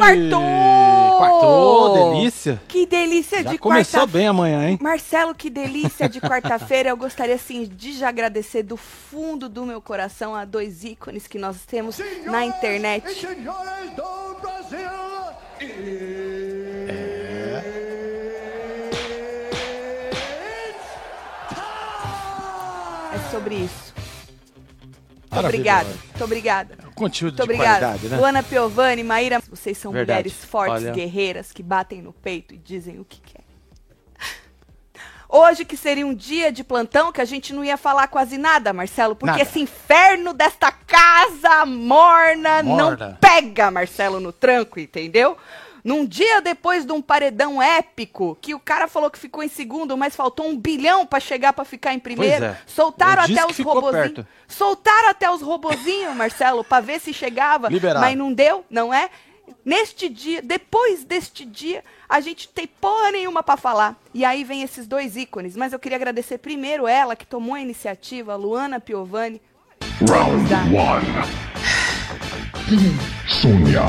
Quartou! Quartou, delícia. Que delícia Já de começou quarta bem amanhã, hein? Marcelo, que delícia de quarta-feira. Eu gostaria, assim, de já agradecer do fundo do meu coração a dois ícones que nós temos na internet. E senhores do Brasil. É sobre isso. Muito Maravilhoso. obrigada. Muito obrigada. Conteúdo Muito de obrigada. qualidade, né? Luana Piovani, Maíra, vocês são Verdade. mulheres fortes, Olha. guerreiras, que batem no peito e dizem o que quer. Hoje que seria um dia de plantão que a gente não ia falar quase nada, Marcelo, porque Nada. esse inferno desta casa morna, não Morna. pega Marcelo no tranco, entendeu? Num dia depois de um paredão épico, que o cara falou que ficou em segundo, mas faltou um bilhão para chegar para ficar em primeiro, é. soltaram, até os robozinhos. Soltaram até os robozinhos, Marcelo, para ver se chegava, Liberado. mas não deu, não é? Neste dia, depois deste dia, a gente tem porra nenhuma para falar. E aí vem esses dois ícones, mas eu queria agradecer primeiro ela que tomou a iniciativa, Luana Piovani. Round 1. Sônia.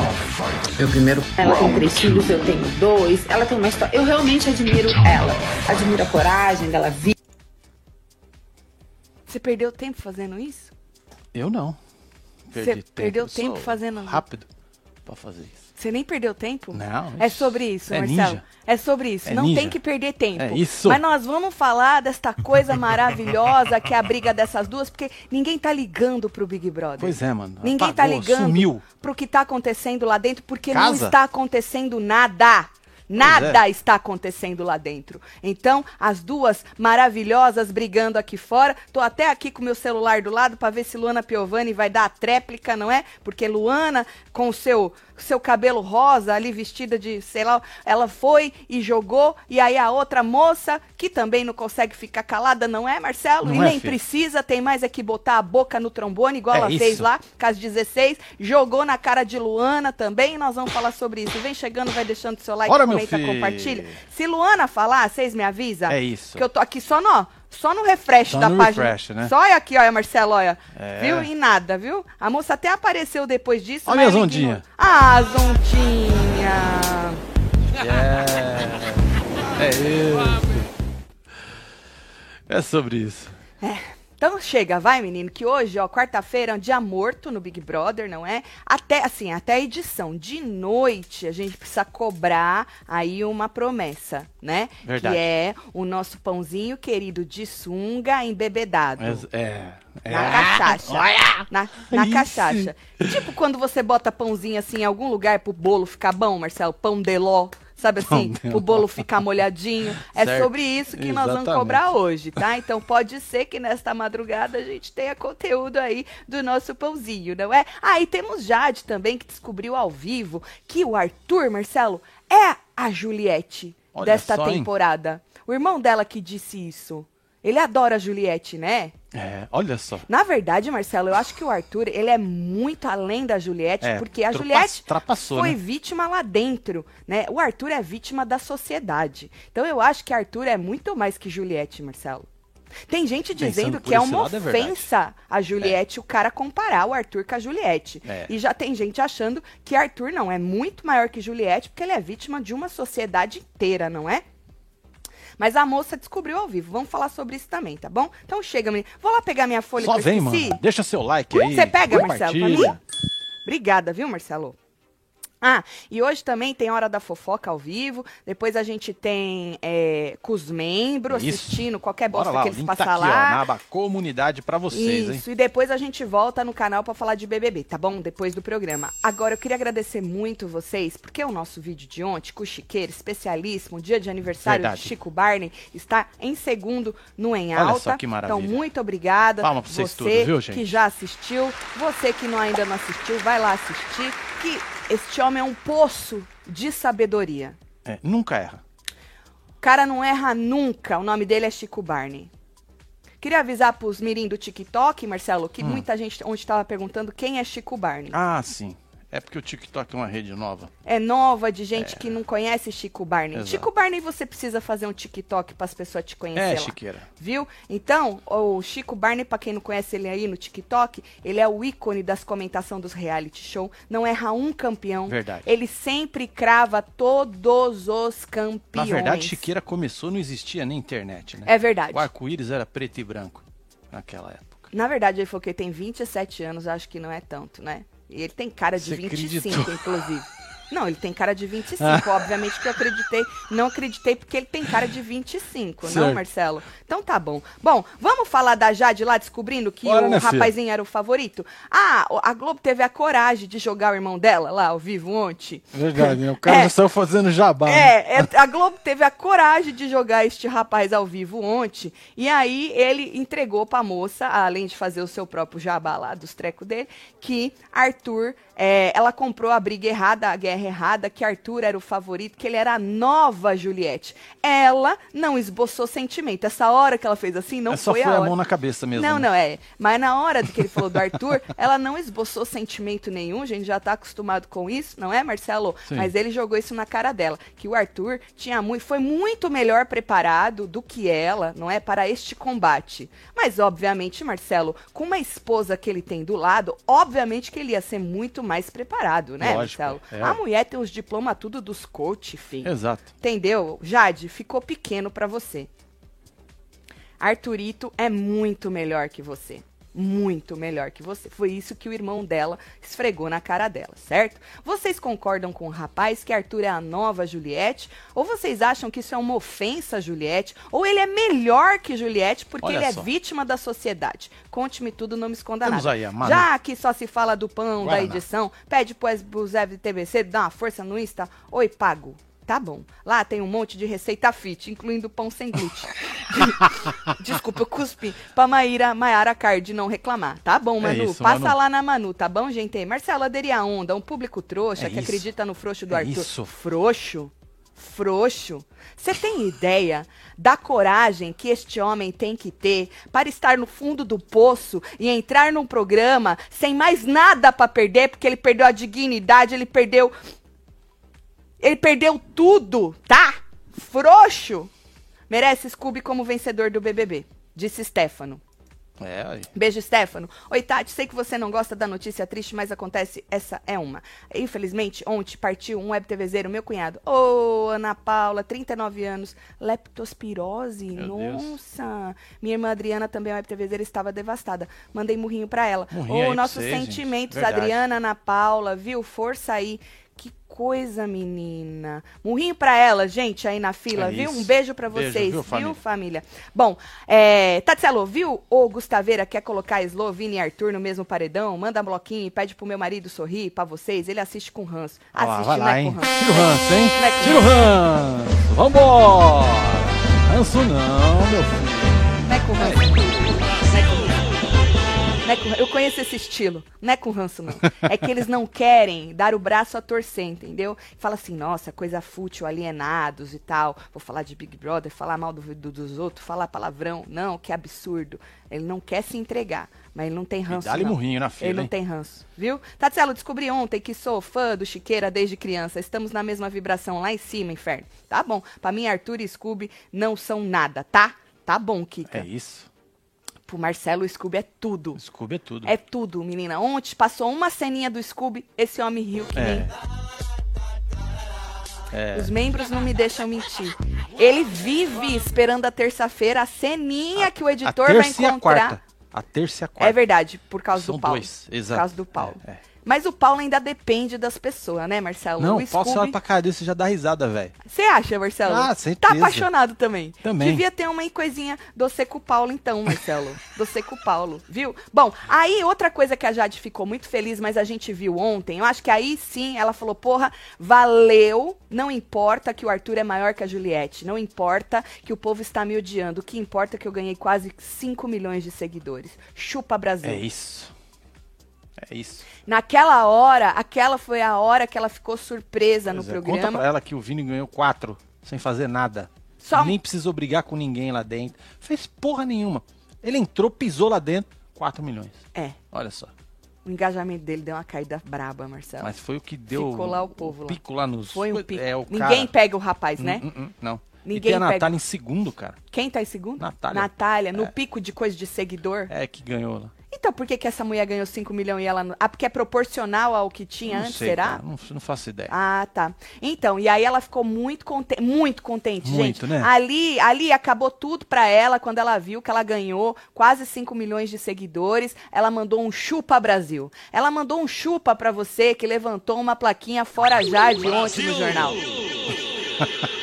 Meu primeiro. Ela tem três filhos, eu tenho dois. Ela tem uma história. Eu realmente admiro então. ela. Admiro a coragem dela vir. Você perdeu tempo fazendo isso? Eu não. Perdi Você tempo, perdeu tempo fazendo. Rápido para fazer isso. Você nem perdeu tempo? Não, É sobre isso, é Marcelo. ninja. É sobre isso. É não ninja. tem que perder tempo. É isso. Mas nós vamos falar desta coisa maravilhosa que é a briga dessas duas, porque ninguém tá ligando pro Big Brother. Pois é, mano. Ninguém tá Apagou, ligando Sumiu. pro que tá acontecendo lá dentro, porque não Casa? está acontecendo nada. Nada é. está acontecendo lá dentro. Então, as duas maravilhosas brigando aqui fora. Tô até aqui com o meu celular do lado para ver se Luana Piovani vai dar a tréplica, não é? Porque Luana, com o seu, seu cabelo rosa ali vestida de, sei lá, ela foi e jogou. E aí a outra moça, que também não consegue ficar calada, não é, Marcelo? Não e é, nem filho? precisa, tem mais é que botar a boca no trombone, igual É ela fez isso. lá com as 16, jogou na cara de Luana também, nós vamos falar sobre isso. Vem chegando, vai deixando seu like, meu comenta, compartilha. Se Luana falar, vocês me avisam? É isso. Que eu tô aqui só no, só no refresh Só da no página. refresh, né? Só olha aqui, olha, Marcelo, olha. É. Viu? E nada, viu? A moça até apareceu depois disso. Olha mas as ela ondinhas. ignorou. Ah, Zondinha. É isso. É sobre isso. Então chega, vai menino, que hoje, ó, quarta-feira é um dia morto no Big Brother, não é? Até, assim, até a edição de noite a gente precisa cobrar aí uma promessa, né? Verdade. Que é o nosso pãozinho querido de sunga embebedado. Mas, é. é. Na cachaça. Na, na Isso. cachaça. Tipo quando você bota pãozinho assim em algum lugar pro bolo ficar bom, Marcelo, pão de ló. Sabe assim, o bolo ficar molhadinho. É Certo. sobre isso que nós vamos Exatamente. cobrar hoje, tá? Então pode ser que nesta madrugada a gente tenha conteúdo aí do nosso pãozinho, não é? Ah, e temos Jade também que descobriu ao vivo que o Arthur, Marcelo, é a Juliette Olha desta só, hein? temporada. O irmão dela que disse isso. Ele adora a Juliette, né? É, olha só. Na verdade, Marcelo, eu acho que o Arthur, ele é muito além da Juliette, É, porque a Juliette foi né? vítima lá dentro, né? O Arthur é vítima da sociedade. Então eu acho que Arthur é muito mais que Juliette, Marcelo. Tem gente dizendo que é uma é ofensa a Juliette o cara comparar o Arthur com a Juliette. É. E já tem gente achando que Arthur não é muito maior que Juliette, porque ele é vítima de uma sociedade inteira, não é? Mas a moça descobriu ao vivo. Vamos falar sobre isso também, tá bom? Então chega, menino. Vou lá pegar minha folha Só que vem, mano. Deixa seu like aí. Você pega, Marcelo, pra mim? Obrigada, viu, Marcelo? Ah, e hoje também tem Hora da Fofoca ao vivo. Depois a gente tem é, com os membros Isso. assistindo qualquer bosta lá, que eles link passam tá aqui, ó, lá. na aba comunidade pra vocês, hein? Isso, e depois a gente volta no canal pra falar de BBB, tá bom? Depois do programa. Agora, eu queria agradecer muito vocês, porque o nosso vídeo de ontem, com o Chiqueiro, especialíssimo, dia de aniversário Verdade. de Chico Barney, está em segundo no Em Olha Alta. só que maravilha. Então, muito obrigada. Palma pra vocês você tudo, viu, gente? que já assistiu, você que não, ainda não assistiu, vai lá assistir, que este homem é um poço de sabedoria. É, nunca erra. O cara não erra nunca. O nome dele é Chico Barney. Queria avisar pros mirim do TikTok, Marcelo, Hum. que muita gente onde estava perguntando quem é Chico Barney. Ah, sim. É porque o TikTok é uma rede nova. É nova de gente que não conhece Chico Barney. Exato. Chico Barney você precisa fazer um TikTok para as pessoas te conhecer É, lá. Chiqueira. Viu? Então, o Chico Barney, pra quem não conhece ele aí no TikTok, ele é o ícone das comentação dos reality show. Não erra um campeão. Verdade. Ele sempre crava todos os campeões. Na verdade, Chiqueira começou, não existia nem internet, né? É verdade. O arco-íris era preto e branco naquela época. Na verdade, ele falou que ele tem 27 anos, acho que não é tanto, né? Ele tem cara de Você 25, acreditou? inclusive. Não, ele tem cara de 25, obviamente que eu acreditei. Não acreditei porque ele tem cara de 25, não, Certo. Marcelo? Então tá bom. Bom, vamos falar da Jade lá descobrindo que Bora, o né, filha? rapazinho era o favorito? Ah, a Globo teve a coragem de jogar o irmão dela lá ao vivo ontem. Verdade, né? O cara É. já saiu fazendo jabá. né? É, é, a Globo teve a coragem de jogar este rapaz ao vivo ontem. E aí ele entregou pra moça, além de fazer o seu próprio jabá lá dos trecos dele, que Arthur, é, ela comprou a briga errada, a guerra errada, que Arthur era o favorito, que ele era a nova Juliette. Ela não esboçou sentimento. Essa hora que ela fez assim, não É só foi, foi a a hora. mão na cabeça mesmo. Não, né? não, é. Mas na hora que ele falou do Arthur, ela não esboçou sentimento nenhum, a gente já tá acostumado com isso, não é, Marcelo? Sim. Mas ele jogou isso na cara dela, que o Arthur tinha muito, foi muito melhor preparado do que ela, não é, para este combate. Mas, obviamente, Marcelo, com uma esposa que ele tem do lado, obviamente que ele ia ser muito mais preparado, né, Lógico, Marcelo? é. A mulher tem os diplomas tudo dos coach, filho. Exato. Entendeu? Jade, ficou pequeno pra você. Arthurito é muito melhor que você. Muito melhor que você. Foi isso que o irmão dela esfregou na cara dela, certo? Vocês concordam com o rapaz que Arthur é a nova Juliette? Ou vocês acham que isso é uma ofensa a Juliette? Ou ele é melhor que Juliette porque Olha ele é só. vítima da sociedade? Conte-me tudo, não me esconda nada. aí. Já que só se fala do pão da Guaraná. edição, pede pro Zé TBC dar uma força no Insta. Oi, pago. Tá bom. Lá tem um monte de receita fit, incluindo pão sem glúten. Desculpa, eu cuspi pra Maíra, Maiara Card não reclamar. Tá bom, É Manu. isso, Passa Manu. lá na Manu, tá bom, gente? Marcelo aderi a onda, um público trouxa É que isso. acredita no frouxo do É Arthur. isso. Frouxo? Frouxo? Você tem ideia da coragem que este homem tem que ter para estar no fundo do poço e entrar num programa sem mais nada para perder, porque ele perdeu a dignidade, ele perdeu. Ele perdeu tudo, tá? Frouxo. Merece Scooby como vencedor do BBB, disse Stefano. É, aí. Beijo, Stefano. Oi, Tati, sei que você não gosta da notícia triste, mas acontece, essa é uma. Infelizmente, ontem partiu um web TVzeiro, meu cunhado. Ô, Ana Paula, 39 anos, leptospirose, Meu Deus. nossa. Minha irmã Adriana, também web TVzeira, estava devastada. Mandei murrinho pra ela. Ô, pra nossos gente. sentimentos. Adriana, Ana Paula, viu? Força aí. Coisa, menina. Murrinho pra ela, gente, aí na fila, É viu? isso. Um beijo pra Beijo, vocês, viu, viu, família? família? Bom, é, Tatselo, viu o Gustaveira quer colocar Slovini e Arthur no mesmo paredão? Manda bloquinho e pede pro meu marido sorrir pra vocês. Ele assiste com ranço. Ó lá, Assiste, vai lá, é hein? com ranço. Tira o ranço, hein? É com Tira o ranço. Vambora. Ranço não, meu filho. Não é com ranço. É. Não é com- Eu conheço esse estilo. Não é com ranço, não. É que eles não querem dar o braço a torcer, entendeu? Fala assim, nossa, coisa fútil, alienados e tal. Vou falar de Big Brother, falar mal do, do- dos outros, falar palavrão. Não, que absurdo. Ele não quer se entregar, mas ele não tem ranço, dá-lhe não. murrinho na fila, Ele não hein? tem ranço, viu? Tatselo, descobri ontem que sou fã do Chiqueira desde criança. Estamos na mesma vibração lá em cima, inferno. Tá bom. Pra mim, Arthur e Scooby não são nada, tá? Tá bom, Kika. É isso. Pro Marcelo, o Scooby é tudo. Scooby é tudo. É tudo, menina. Ontem passou uma ceninha do Scooby, esse homem riu que nem. É. Os membros não me deixam mentir. Ele vive esperando a terça-feira a ceninha que o a editor vai terça e a encontrar. quarta. A terça e a quarta. É verdade, por causa São do Paulo. dois, Por exato. causa do Paulo. É, é. Mas o Paulo ainda depende das pessoas, né, Marcelo? Não, o Paulo você olha Scooby... pra cara dele, você já dá risada, velho. Você acha, Marcelo? Ah, Tá certeza. apaixonado também. Também. Devia ter uma coisinha doce com o Paulo, então, Marcelo. doce com o Paulo, viu? Bom, aí outra coisa que a Jade ficou muito feliz, mas a gente viu ontem, eu acho que aí sim ela falou, porra, valeu, não importa que o Arthur é maior que a Juliette, não importa que o povo está me odiando, o que importa é que eu ganhei quase 5 milhões de seguidores. Chupa Brasil. É isso. É isso. Naquela hora, aquela foi a hora que ela ficou surpresa no Pois é, Conta programa. pra ela que o Vini ganhou quatro sem fazer nada. Só- Nem precisou brigar com ninguém lá dentro. Fez porra nenhuma. Ele entrou, pisou lá dentro, 4 milhões. É. Olha só. O engajamento dele deu uma caída braba, Marcelo. Mas foi o que deu. Ficou lá o povo lá. Pico lá nos. Foi um pico. É, o Ninguém cara... pega o rapaz, né? Hum, hum, hum, não. Ninguém e tem a pega. Natália em segundo, cara. Quem tá em segundo? Natália. Natália, no É. pico de coisa de seguidor. É que ganhou lá. Então por que, que essa mulher ganhou 5 milhões e ela não. Ah, porque é proporcional ao que tinha não antes, sei, será? não, não faço ideia. Ah, tá. Então, e aí ela ficou muito contente, muito contente, Muito, gente. né? Ali, ali acabou tudo pra ela quando ela viu que ela ganhou quase 5 milhões de seguidores. Ela mandou um chupa Brasil. Ela mandou um chupa pra você que levantou uma plaquinha fora já de ontem no jornal.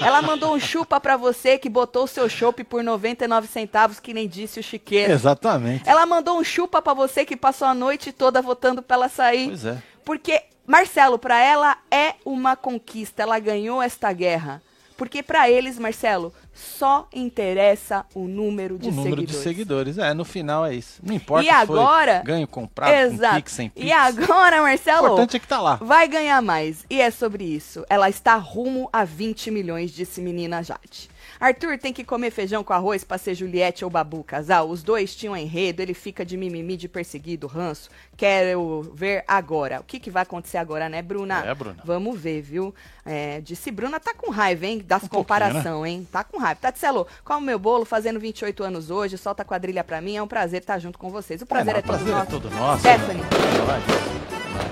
Ela mandou um chupa pra você que botou o seu chopp por 99 centavos, que nem disse o chiqueiro. Exatamente. Ela mandou um chupa pra você que passou a noite toda votando pra ela sair. Pois é. Porque, Marcelo, pra ela é uma conquista. Ela ganhou esta guerra. Porque pra eles, Marcelo, só interessa o número de o número seguidores. de seguidores. É, no final é isso. Não importa E se agora- foi ganho comprado, Exato. com Pix, sem Pix. E agora, O Marcelo, importante é que tá lá. vai ganhar mais. E é sobre isso. Ela está rumo a 20 milhões, disse menina Jade. Arthur tem que comer feijão com arroz pra ser Juliette ou Babu casal. Os dois tinham enredo, ele fica de mimimi, de perseguido, ranço. Quero ver agora. O que, que vai acontecer agora, né, Bruna? É, Bruna. Vamos ver, viu? É, disse Bruna, tá com raiva, hein? Das Um pouquinho, comparação, hein? Tá com raiva. Tatselo, qual o meu bolo? Fazendo 28 anos hoje, solta a quadrilha pra mim. É um prazer estar junto com vocês. O prazer é, não, todo prazer nosso. é todo nosso. Stephanie, É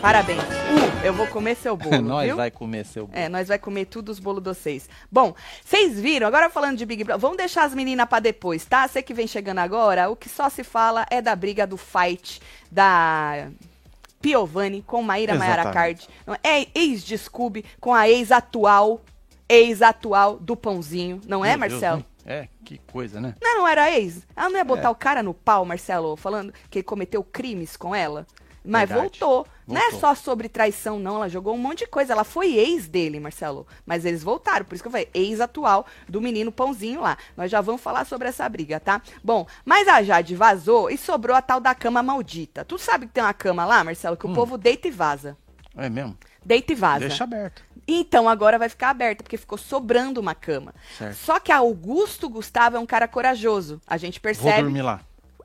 parabéns. Uh, eu vou comer seu bolo, Nós viu? vai comer seu bolo. É, nós vai comer tudo os bolos de vocês. Bom, vocês viram, agora falando de Big Brother, vamos deixar as meninas pra depois, tá? Você que vem chegando agora, o que só se fala é da briga do fight da Piovani com Maíra Maiara. Card. É ex de Scooby com a ex-atual, ex-atual do Pãozinho, não é, Meu Deus, Marcelo? hein? é, que coisa, né? Não, não era ex. Ela não ia botar É. o cara no pau, Marcelo, falando que ele cometeu crimes com ela. Mas Verdade. voltou. Não é Voltou. só sobre traição, não. Ela jogou um monte de coisa. Ela foi ex dele, Marcelo. Mas eles voltaram. Por isso que eu falei, ex atual do menino Pãozinho lá. Nós já vamos falar sobre essa briga, tá? Bom, mas a Jade vazou e sobrou a tal da cama maldita. Tu sabe que tem uma cama lá, Marcelo, que o povo deita e vaza. É mesmo? Deita e vaza. Hum. Deixa aberto. Então agora vai ficar aberta, porque ficou sobrando uma cama. Certo. Só que a Augusto Gustavo é um cara corajoso. A gente Vou percebe. dormir lá.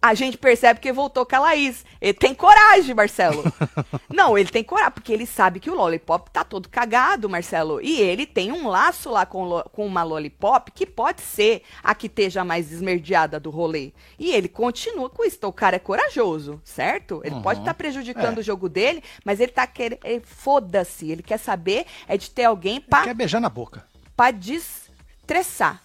A gente percebe que voltou com a Laís. Ele tem coragem, Marcelo. Não, ele tem coragem, porque ele sabe que o Lollipop tá todo cagado, Marcelo. E ele tem um laço lá com, com uma Lollipop que pode ser a que esteja mais esmerdeada do rolê. E ele continua com isso. Então o cara é corajoso, certo? Ele Uhum. pode estar prejudicando É. o jogo dele, mas ele tá querendo. ele- Foda-se. Ele quer saber é de ter alguém pra Quer beijar na boca. pra destressar.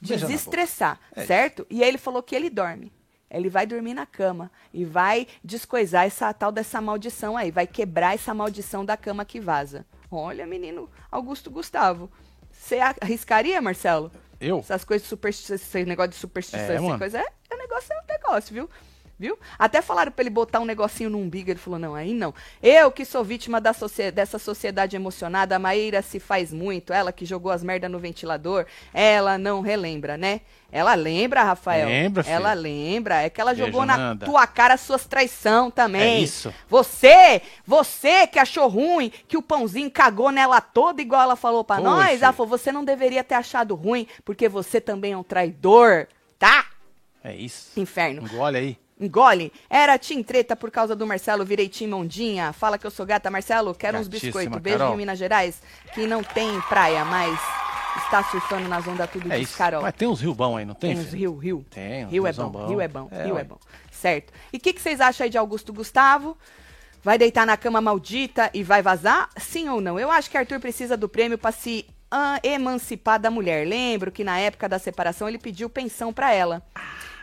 Desestressar. É certo? E aí ele falou que ele dorme. Ele vai dormir na cama e vai descoisar essa tal dessa maldição aí, vai quebrar essa maldição da cama que vaza. Olha, menino Augusto Gustavo. Você arriscaria, Marcelo? Eu? Essas coisas superstições, esse negócio de superstição, É, essa coisa é, é negócio, é um negócio, viu? Viu? Até falaram pra ele botar um negocinho no umbigo, ele falou, não, aí não. Eu que sou vítima da socie- dessa sociedade emocionada, a Maíra se faz muito, ela que jogou as merdas no ventilador, ela não relembra, né? Ela lembra, Rafael? Lembra, filho. Ela lembra, é que ela Beijo, jogou na Nanda. tua cara suas traição também. É isso. Você, você que achou ruim que o pãozinho cagou nela toda, igual ela falou pra Foi, nós, ela falou, você não deveria ter achado ruim, porque você também é um traidor, tá? É isso. Inferno. Engole aí. Engole. Era Tim Treta por causa do Marcelo, virei Tim Mondinha. Fala que eu sou gata. Marcelo, quero uns Gatíssima, biscoitos. Beijo Carol. de Minas Gerais, que não tem praia, mas está surfando nas ondas tudo É diz isso. Carol. Mas tem uns rio bom aí, não tem? Tem uns rio, rio. Tem, uns Rio é bom, bom. rio é bom, É, rio ué. é bom. Certo. E o que, que vocês acham aí de Augusto Gustavo? Vai deitar na cama maldita e vai vazar? Sim ou não? Eu acho que Arthur precisa do prêmio para se ah, emancipar da mulher. Lembro que na época da separação ele pediu pensão para ela.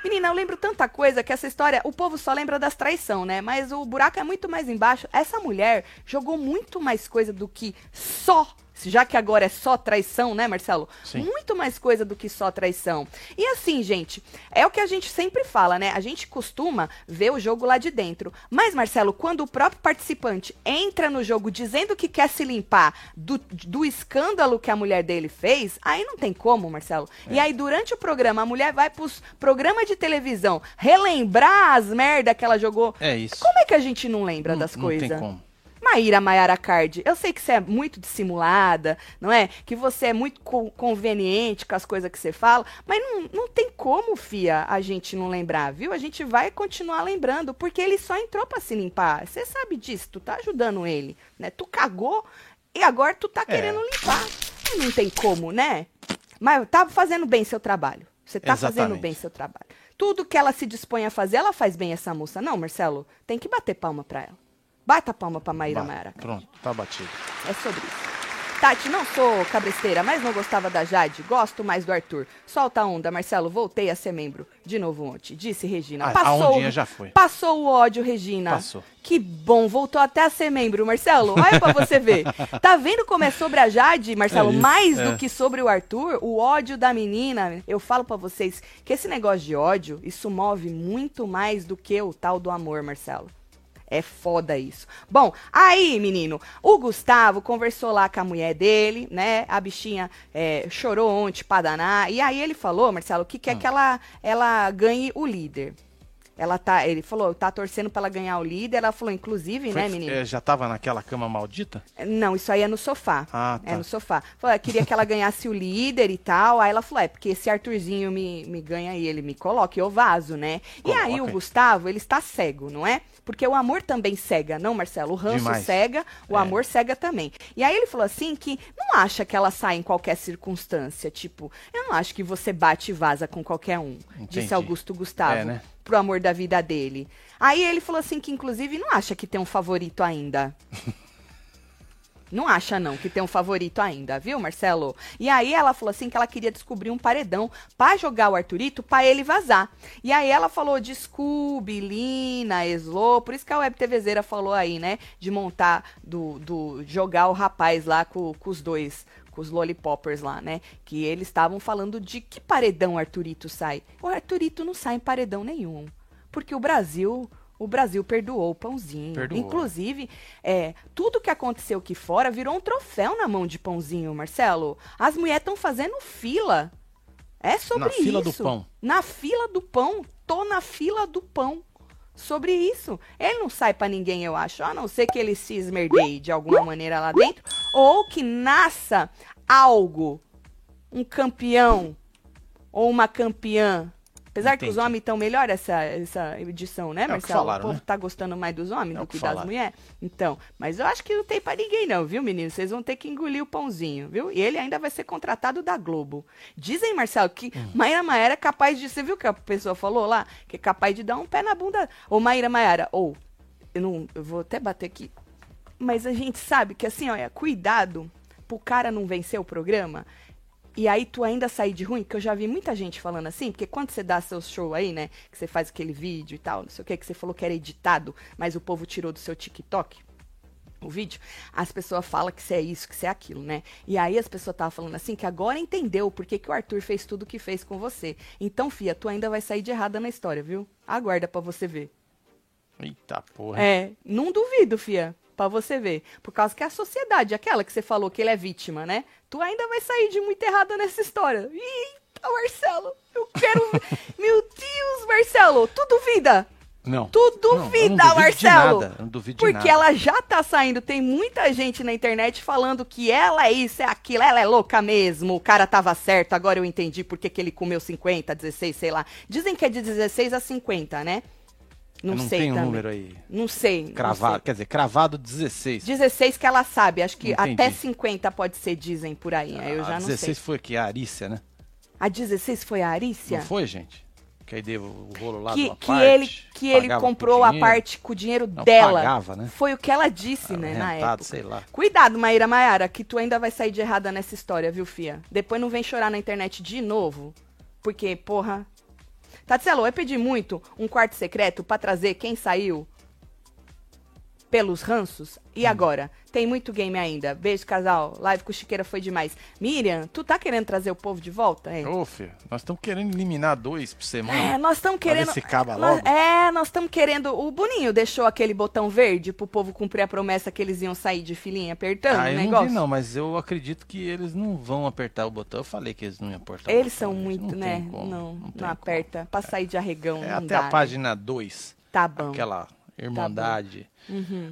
Menina, eu lembro tanta coisa que essa história, o povo só lembra das traição, né? Mas o buraco é muito mais embaixo. Essa mulher jogou muito mais coisa do que só, já que agora é só traição, né, Marcelo? Sim. Muito mais coisa do que só traição. E assim, gente, é o que a gente sempre fala, né? A gente costuma ver o jogo lá de dentro. Mas, Marcelo, quando o próprio participante entra no jogo dizendo que quer se limpar do, do escândalo que a mulher dele fez, aí não tem como, Marcelo. E É. aí, durante o programa, a mulher vai pros programas de televisão relembrar as merda que ela jogou. É isso. Como é que a gente não lembra Não- das não coisas? tem como. Maíra Maiara Card, eu sei que você é muito dissimulada, não é? Que você é muito co- conveniente com as coisas que você fala, mas não, não tem como, fia, a gente não lembrar, viu? A gente vai continuar lembrando, porque ele só entrou pra se limpar. Você sabe disso, tu tá ajudando ele, né? Tu cagou e agora tu tá querendo limpar. Não tem como, né? Mas tá fazendo bem seu trabalho. Você tá fazendo Exatamente. bem seu trabalho. Tudo que ela se dispõe a fazer, ela faz bem essa moça. Não, Marcelo, tem que bater palma pra ela. Bata palma pra Maíra Maiara. Pronto, tá batido. É sobre isso. Tati, não sou cabresteira, mas não gostava da Jade. Gosto mais do Arthur. Solta a onda, Marcelo. Voltei a ser membro de novo ontem. Disse Regina. Ah, a passou, ondinha já foi. Passou o ódio, Regina. Passou. Que bom, voltou até a ser membro, Marcelo. Olha pra você ver. Tá vendo como é sobre a Jade, Marcelo? É isso, mais é. do que sobre o Arthur, o ódio da menina. Eu falo pra vocês que esse negócio de ódio, isso move muito mais do que o tal do amor, Marcelo. É foda isso. Bom, aí, menino, o Gustavo conversou lá com a mulher dele, né? A bichinha é, chorou ontem pra danar. E aí ele falou, Marcelo, que Hum. quer que ela, ela ganhe o líder. Ela tá, ele falou, tá torcendo pra ela ganhar o líder. Ela falou, inclusive, Foi- né, menino? é, já tava naquela cama maldita? Não, isso aí é no sofá. Ah, tá. É no sofá. Falou, queria que ela ganhasse o líder e tal. Aí ela falou, é, porque esse Arthurzinho me, me ganha aí, ele me coloca e eu vazo, né? E aí o Coloca. Gustavo, ele está cego, não é? Porque o amor também cega, não, Marcelo? O ranço Demais. cega, o É. amor cega também. E aí ele falou assim que não acha que ela sai em qualquer circunstância. Tipo, eu não acho que você bate e vaza com qualquer um. Entendi. Disse Augusto Gustavo. É, né? Pro amor da vida dele. Aí ele falou assim que, inclusive, não acha que tem um favorito ainda. Não acha, não, que tem um favorito ainda, viu, Marcelo? E aí ela falou assim que ela queria descobrir um paredão pra jogar o Arthurito pra ele vazar. E aí ela falou de Scooby, Lina, Eslo, por isso que a Web TVzeira falou aí, né? De montar, do, do jogar o rapaz lá com, com os dois, com os lollipoppers lá, né? Que eles estavam falando de que paredão Arthurito sai. O Arthurito não sai em paredão nenhum. Porque o Brasil, o Brasil perdoou o pãozinho. Perdoou. Inclusive, é, tudo que aconteceu aqui fora virou um troféu na mão de pãozinho, Marcelo. As mulheres estão fazendo fila. É sobre Na fila do isso. pão. Na fila do pão. Tô na fila do pão. Sobre isso. Ele não sai pra ninguém, eu acho. A não ser que ele se esmerdeie de alguma maneira lá dentro. Ou que nasça algo. Um campeão. Ou uma campeã. Apesar que os Entendi. homens estão melhor essa, essa edição, né, É o Marcelo? falaram, o povo né? tá gostando mais dos homens É do o que, que das mulheres. Então, mas eu acho que não tem pra ninguém não, viu, menino? Vocês vão ter que engolir o pãozinho, viu? E ele ainda vai ser contratado da Globo. Dizem, Marcelo, que Hum. Maíra Maiara é capaz de... Você viu que a pessoa falou lá? Que é capaz de dar um pé na bunda. Ou Maíra Maiara, ou... Eu, não, eu vou até bater aqui. Mas a gente sabe que assim, olha, cuidado pro cara não vencer o programa. E aí tu ainda sair de ruim, porque eu já vi muita gente falando assim, porque quando você dá seus show aí, né, que você faz aquele vídeo e tal, não sei o que, que você falou que era editado, mas o povo tirou do seu TikTok, o vídeo, as pessoas falam que você é isso, que você é aquilo, né? E aí as pessoas estavam falando assim que agora entendeu por que, que o Arthur fez tudo o que fez com você. Então, fia, tu ainda vai sair de errada na história, viu? Aguarda pra você ver. Eita porra. É, não duvido, fia, pra você ver. Por causa que a sociedade, aquela que você falou que ele é vítima, né? Tu ainda vai sair de muito errada nessa história. Eita, Marcelo, eu quero. Meu Deus, Marcelo, tu duvida? Não. Tu Não, eu não duvida, duvido de Marcelo? nada, não duvido Porque nada. ela já tá saindo. Tem muita gente na internet falando que ela é isso, é aquilo, ela é louca mesmo. O cara tava certo, agora eu entendi por que que ele comeu 50, 16, sei lá. Dizem que é de 16 a 50, né? Não, não sei tem um também. número aí. Não sei. não Cravado, sei. quer dizer, cravado 16. 16 que ela sabe, acho que Entendi. até 50 pode ser, dizem por aí. aí eu já a não 16 sei. foi aqui, a Arícia, né? A 16 foi a Arícia? Não foi, gente? Que aí deu o rolo lá que, que parte, ele, que ele comprou a parte com o dinheiro Não, dela. pagava, né? Foi o que ela disse, Ah, né, na época. sei lá. Cuidado, Maíra Maiara, que tu ainda vai sair de errada nessa história, viu, fia? Depois não vem chorar na internet de novo. Porque, porra. Tatselo, eu pedi muito um quarto secreto pra trazer quem saiu pelos ranços. E agora? Tem muito game ainda. Beijo, casal. Live com Chiqueira foi demais. Miriam, tu tá querendo trazer o povo de volta? É. Ô, filho, nós estamos querendo eliminar dois por semana. É, nós estamos querendo. se acaba logo. é, nós estamos querendo. O Boninho deixou aquele botão verde pro povo cumprir a promessa que eles iam sair de filinha apertando ah, o eu negócio. não vi não, mas eu acredito que eles não vão apertar o botão. Eu falei que eles não iam apertar o Eles botão, são muito, Não né? como, não, não, como. aperta. Pra sair de arregão. É não até dá, a né? página 2. Tá bom. Aquela Irmandade.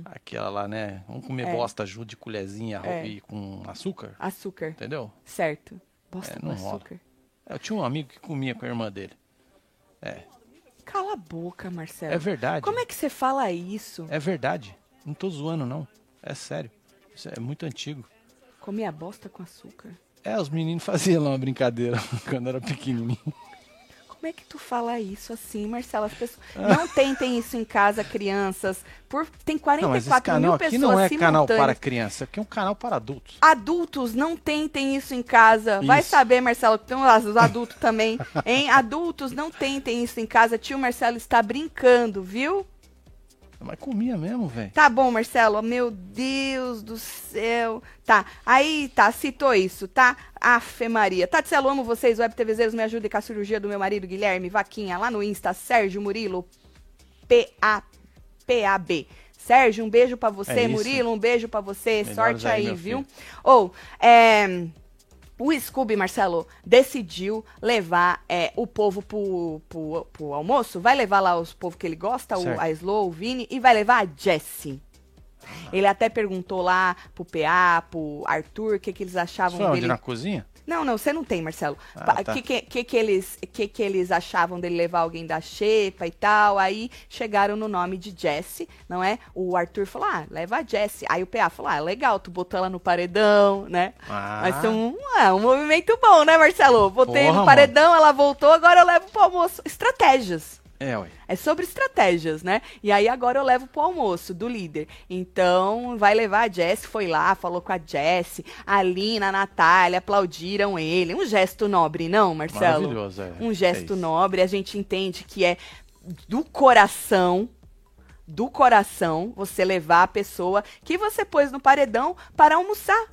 Aquela lá, né? Vamos comer Uhum. É. bosta junto de colherzinha É. e com açúcar. Açúcar. Entendeu? Certo. Bosta É, com não rola. açúcar. Eu tinha um amigo que comia com a irmã dele. É. Cala a boca, Marcelo. É verdade. Como é que você fala isso? É verdade. Não tô zoando, não. É sério. Isso é muito antigo. Comia bosta com açúcar. É, os meninos faziam lá uma brincadeira quando era pequenininho. Como é que tu fala isso assim, Marcelo? As pessoas... Não tentem isso em casa, crianças. Por... Tem 44 Não, esse canal mil aqui pessoas não é canal para criança, aqui é um canal para adultos. Adultos, não tentem isso em casa. Vai Isso. saber, Marcelo, que tem os adultos também. Hein? Adultos, não tentem isso em casa. Tio Marcelo está brincando, viu? Mas comia mesmo, velho. Tá bom, Marcelo. Meu Deus do céu. Tá, aí tá, citou isso, tá? Afe Maria. Tatselo, amo vocês, Web TVzeiros, me ajudem com a cirurgia do meu marido Guilherme Vaquinha, lá no Insta, Sérgio Murilo, P-A- P-A-B. Sérgio, um beijo pra você, É. Murilo, um beijo pra você, Melhoras sorte aí, aí, viu? Ou, é... O Scooby, Marcelo, decidiu levar é, o povo pro, pro, pro almoço. Vai levar lá os povos que ele gosta, o, a Slow, o Vini, e vai levar a Jessie. Ele até perguntou lá pro PA, pro Arthur, o que, que eles achavam Foi onde? dele. Na cozinha? Não, não, você não tem, Marcelo. Ah, Pa- tá. que, que, que, eles, que, que eles achavam dele levar alguém da Xepa e tal? Aí chegaram no nome de Jessie, não é? O Arthur falou, ah, leva a Jessie. Aí o PA falou, ah, legal, tu botou ela no paredão, né? Ah. Vai ser um, é, um movimento bom, né, Marcelo? Botei Porra, no paredão, ela voltou, agora eu levo pro almoço. Estratégias. É, ué. É sobre estratégias, né? E aí agora eu levo pro almoço do líder. Então, vai levar a Jess, foi lá, falou com a Jess, a Lina, a Natália, aplaudiram ele. Um gesto nobre, não, Marcelo? Maravilhoso, é. Um É gesto isso. nobre, a gente entende que é do coração, do coração, você levar a pessoa que você pôs no paredão para almoçar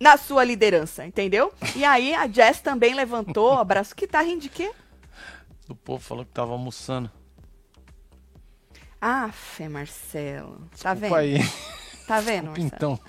na sua liderança, entendeu? E aí a Jess também levantou, abraço, que tá rindo de quê? O povo falou que tava almoçando. Ah, Fé Marcelo. Tá vendo? Opa aí. Tá vendo, Marcelo? Então.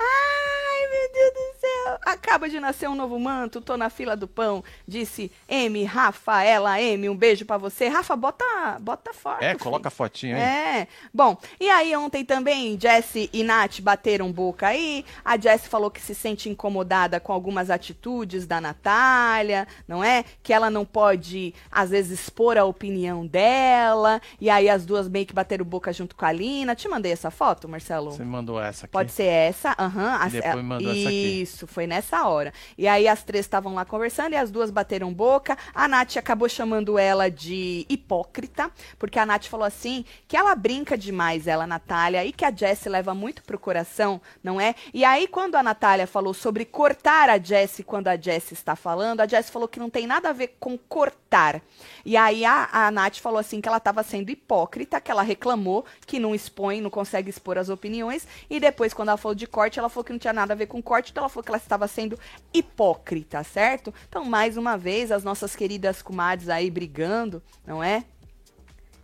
Ai, meu Deus do céu. Acaba de nascer um novo manto, tô na fila do pão. Disse M, Rafaela M, um beijo pra você. Rafa, bota, bota forte. É, filho. coloca a fotinha aí. É. Bom, e aí ontem também Jesse e Nath bateram boca aí. A Jesse falou que se sente incomodada com algumas atitudes da Natália, não é? Que ela não pode, às vezes, expor a opinião dela. E aí as duas meio que bateram boca junto com a Lina. Te mandei essa foto, Marcelo? Você me mandou essa aqui. Pode ser essa, aham. as- depois é- mandou essa aqui. Isso, foi nessa hora. E aí as três estavam lá conversando e as duas bateram boca. A Nath acabou chamando ela de hipócrita, porque a Nath falou assim que ela brinca demais, ela, Natália, e que a Jessie leva muito pro coração, não é? E aí, quando a Natália falou sobre cortar a Jessie quando a Jessie está falando, a Jessie falou que não tem nada a ver com cortar. E aí a, a Nath falou assim que ela estava sendo hipócrita, que ela reclamou que não expõe, não consegue expor as opiniões. E depois, quando ela falou de corte, ela falou que não tinha nada a ver com corte, então ela falou que ela estava sendo hipócrita, certo? Então, mais uma vez, as nossas queridas comadres aí brigando, não é?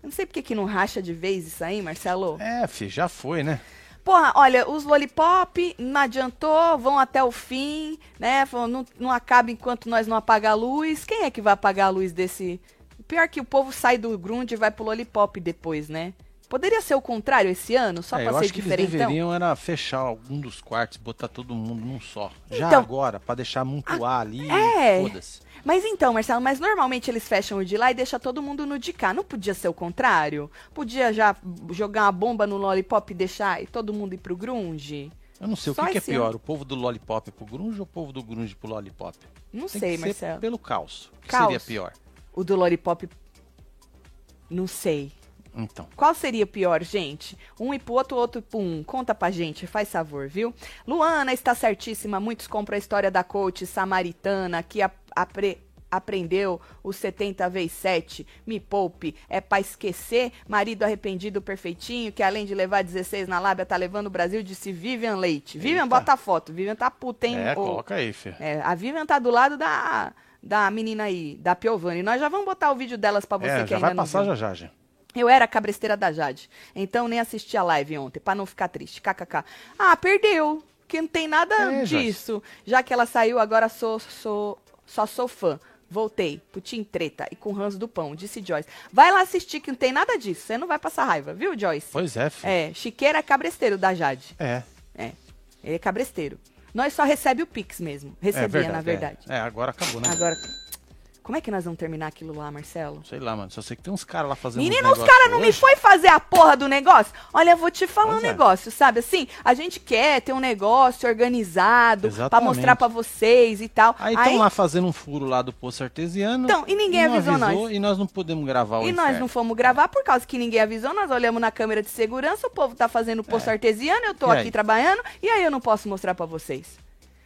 Eu não sei porque que não racha de vez isso aí, Marcelo. É, fi, já foi, né? Porra, olha, os lollipop não adiantou, vão até o fim, né? Não, não acaba enquanto nós não apagar a luz. Quem é que vai apagar a luz desse. Pior que o povo sai do grunge e vai pro lollipop depois, né? Poderia ser o contrário esse ano, só é, pra eu ser acho que eles deveriam era fechar algum dos quartos, botar todo mundo num só. Já Então- agora, pra deixar amontoar ali, é. foda-se. Mas então, Marcelo, mas normalmente eles fecham o de lá e deixam todo mundo no de cá. Não podia ser o contrário? Podia já jogar uma bomba no lollipop e deixar e todo mundo ir pro grunge? Eu não sei, o que, que é pior, ano. o povo do Lollipop pro grunge ou o povo do grunge pro Lollipop? Não Tem sei, Marcelo. pelo caos. O que Caos. seria pior? O do lollipop. Não sei. Então. Qual seria o pior, gente? Um e pro outro, outro pro um. Conta pra gente, faz favor, viu? Luana está certíssima. Muitos compram a história da coach samaritana que a- apre- aprendeu os 70 vezes 7. Me poupe. É pra esquecer. Marido arrependido perfeitinho, que além de levar 16 na lábia, tá levando o Brasil, disse Vivian Leite. Vivian, Eita. bota a foto. Vivian tá puta, hein? É, Ô, coloca aí, filho. é, a Vivian tá do lado da, da menina aí, da Piovani. Nós já vamos botar o vídeo delas pra você É, que já ainda vai não passar viu. já já, gente. Eu era a cabresteira da Jade, então nem assisti a live ontem, pra não ficar triste. KKK. Ah, perdeu, que não tem nada É, disso. Já que ela saiu, agora sou, sou, só sou fã. Voltei, putim treta e com ranço do pão, disse Joyce. Vai lá assistir que não tem nada disso, você não vai passar raiva, viu, Joyce? Pois é, filho. É, Chiqueira é cabresteiro da Jade. É. É, ele é cabresteiro. Nós só recebe o Pix mesmo. É Recebia, verdade, na é. verdade. É, agora acabou, né? Agora, como é que nós vamos terminar aquilo lá, Marcelo? Sei lá, mano. Só sei que tem uns caras lá fazendo uns Menino, os negócios caras não me foi fazer a porra do negócio? Olha, eu vou te falar Pois um é. negócio, sabe? Assim, a gente quer ter um negócio organizado pra Exatamente. mostrar pra vocês e tal. Aí estão lá fazendo um furo lá do poço artesiano. Então, e ninguém não avisou nós. E nós não podemos gravar o E nós inferno. não fomos gravar por causa que ninguém avisou. Nós olhamos na câmera de segurança, o povo tá fazendo poço artesiano, eu tô É. E aqui aí? trabalhando, e aí eu não posso mostrar pra vocês.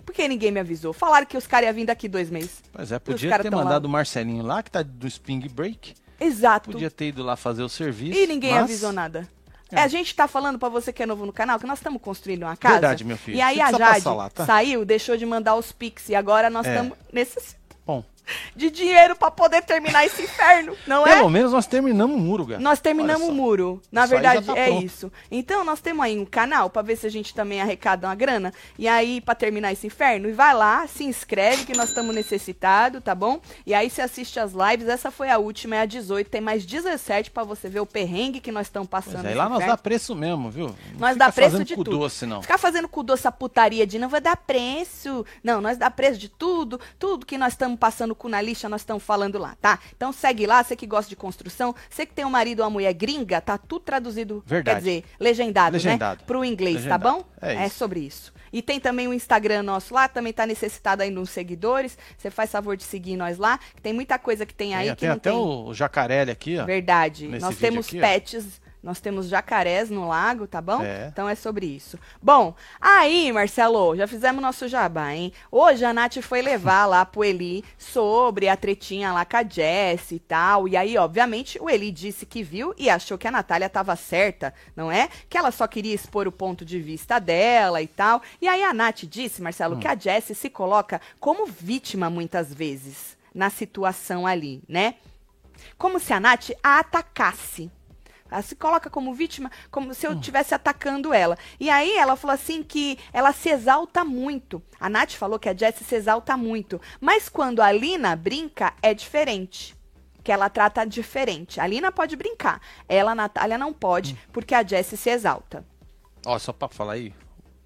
Porque ninguém me avisou. Falaram que os caras iam vir daqui dois meses. Pois é, podia ter tão lá. mandado o Marcelinho lá, que tá do Spring Break. Exato. Podia ter ido lá fazer o serviço. E ninguém mas- avisou nada. É. É, a gente tá falando pra você que é novo no canal que nós estamos construindo uma casa. Verdade, meu filho. E aí Você a Jade lá, tá? saiu, deixou de mandar os Pix e agora nós É. estamos necessitando Bom, de dinheiro pra poder terminar esse inferno, não é? pelo menos nós terminamos o muro, cara. Nós terminamos o muro. Na Isso verdade, tá é pronto. isso. Então, nós temos aí um canal pra ver se a gente também arrecada uma grana. E aí, pra terminar esse inferno, e vai lá, se inscreve, que nós estamos necessitados, tá bom? E aí, você assiste as lives. Essa foi a última, é a 18. Tem mais 17 pra você ver o perrengue que nós estamos Pois passando. é, e nesse lá nós inferno. dá preço mesmo, viu? Não Nós dá preço de tudo. doce, não. Ficar fazendo com doce a putaria de não vai dar preço. Não, nós dá preço de tudo. Tudo que nós estamos passando com na lixa, nós estamos falando lá, tá? Então segue lá, você que gosta de construção, você que tem um marido ou uma mulher gringa, tá tudo traduzido, Verdade. quer dizer, legendado, Legendado. né? Pro inglês, Legendado. tá bom? É isso. sobre isso. E tem também o Instagram nosso lá, também tá necessitado aí nos seguidores. Você faz favor de seguir nós lá, que tem muita coisa que tem aí Tem, que tem não até tem. o jacaré aqui, ó. Verdade. Nós temos aqui, pets, nós temos jacarés no lago, tá bom? É. Então é sobre isso. Bom, aí, Marcelo, já fizemos nosso jabá, hein? Hoje a Nath foi levar lá pro Eli sobre a tretinha lá com a Jess e tal. E aí, obviamente, o Eli disse que viu e achou que a Natália tava certa, não é? Que ela só queria expor o ponto de vista dela e tal. E aí a Nath disse, Marcelo, Hum. que a Jess se coloca como vítima muitas vezes na situação ali, né? Como se a Nath a atacasse. Ela se coloca como vítima, como se eu estivesse atacando ela. E aí ela falou assim que ela se exalta muito. A Nath falou que a Jessie se exalta muito. Mas quando a Lina brinca, é diferente. Que ela trata diferente. A Lina pode brincar. Ela, a Natália, não pode, porque a Jessie se exalta. Ó, só pra falar aí,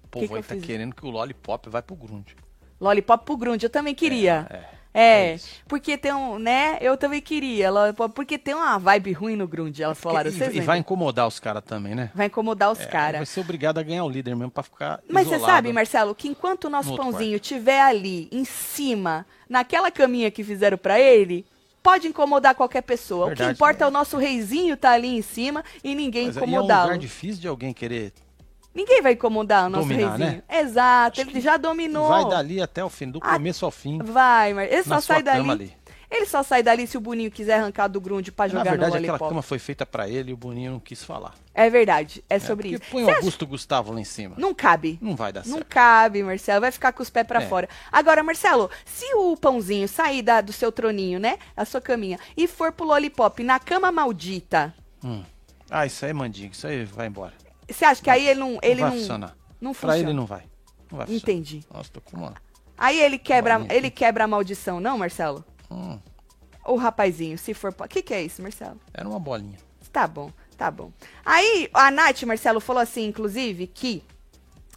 o povo que aí eu tá fiz? querendo que o Lollipop vai pro Grunge. Lollipop pro Grunge, eu também queria. É, É, é isso. porque tem um, né? Eu também queria, Lollipop, porque tem uma vibe ruim no Grunge, elas falaram. e, e vai incomodar os caras também, né? Vai incomodar os É, caras. Vai ser obrigado a ganhar o líder mesmo pra ficar Mas você sabe, Marcelo, que enquanto o nosso No pãozinho estiver ali, em cima, naquela caminha que fizeram pra ele, pode incomodar qualquer pessoa. o Verdade, que importa é né? o nosso reizinho tá ali em cima e ninguém aí é um incomodá-lo. lugar difícil de alguém querer. Ninguém vai incomodar o nosso Dominar, reizinho. né? Exato, ele já dominou. Vai dali até o fim, do começo ao fim. Vai, mas ele só na sai dali. ali. Ele só sai dali se o Boninho quiser arrancar do Grunge pra Na jogar verdade, no aquela cama foi feita pra ele e o Boninho não quis falar. É verdade, é sobre Porque isso. põe o acha- Augusto Gustavo lá em cima. Não cabe. Não vai dar Não certo. cabe, Marcelo. Vai ficar com os pés pra É. fora. Agora, Marcelo, se o pãozinho sair da- do seu troninho, né? Da sua caminha, e for pro Lollipop na cama maldita, Hum. Ah, isso aí é mandinga, isso aí vai embora. Você acha que aí ele não. Ele não vai não, funcionar. não Pra funciona. ele não vai. Não vai funcionar. Entendi. Nossa, tô com uma... Aí ele quebra, ele quebra a maldição, não, Marcelo? Hum, O rapazinho, se for. O que, que é isso, Marcelo? era uma bolinha. Tá bom, tá bom. Aí a Nath, Marcelo, falou assim, inclusive, que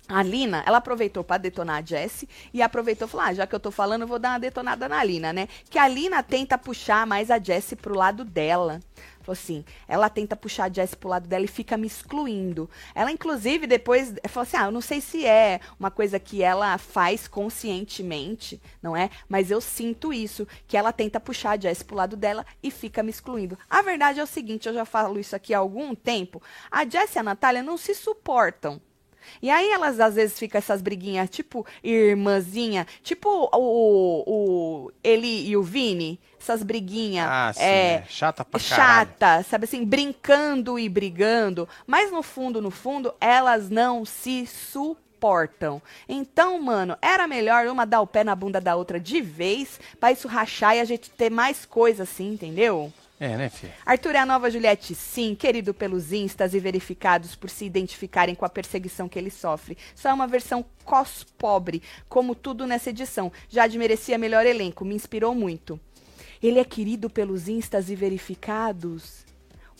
a Lina, ela aproveitou pra detonar a Jessie e aproveitou e falou: ah, já que eu tô falando, eu vou dar uma detonada na Lina, né? Que a Lina tenta puxar mais a Jessie pro lado dela. Falou assim, ela tenta puxar a Jessie pro lado dela e fica me excluindo. Ela, inclusive, depois falou assim: ah, eu não sei se é uma coisa que ela faz conscientemente, não é? Mas eu sinto isso, que ela tenta puxar a Jessie pro lado dela e fica me excluindo. A verdade é o seguinte, eu já falo isso aqui há algum tempo. A Jessie e a Natália não se suportam. E aí elas às vezes ficam essas briguinhas, tipo irmãzinha, tipo o, o Eli e o Vini, essas briguinhas. Ah, sim, é, é. Chata pra caralho. chata, sabe assim, brincando e brigando, mas no fundo, no fundo, elas não se suportam. Então, mano, era melhor uma dar o pé na bunda da outra de vez, pra isso rachar e a gente ter mais coisa assim, entendeu? É, né, filho? Arthur é a nova Juliette, sim, querido pelos instas e verificados por se identificarem com a perseguição que ele sofre. Só é uma versão cos pobre, como tudo nessa edição. Já merecia melhor elenco, me inspirou muito. Ele é querido pelos instas e verificados?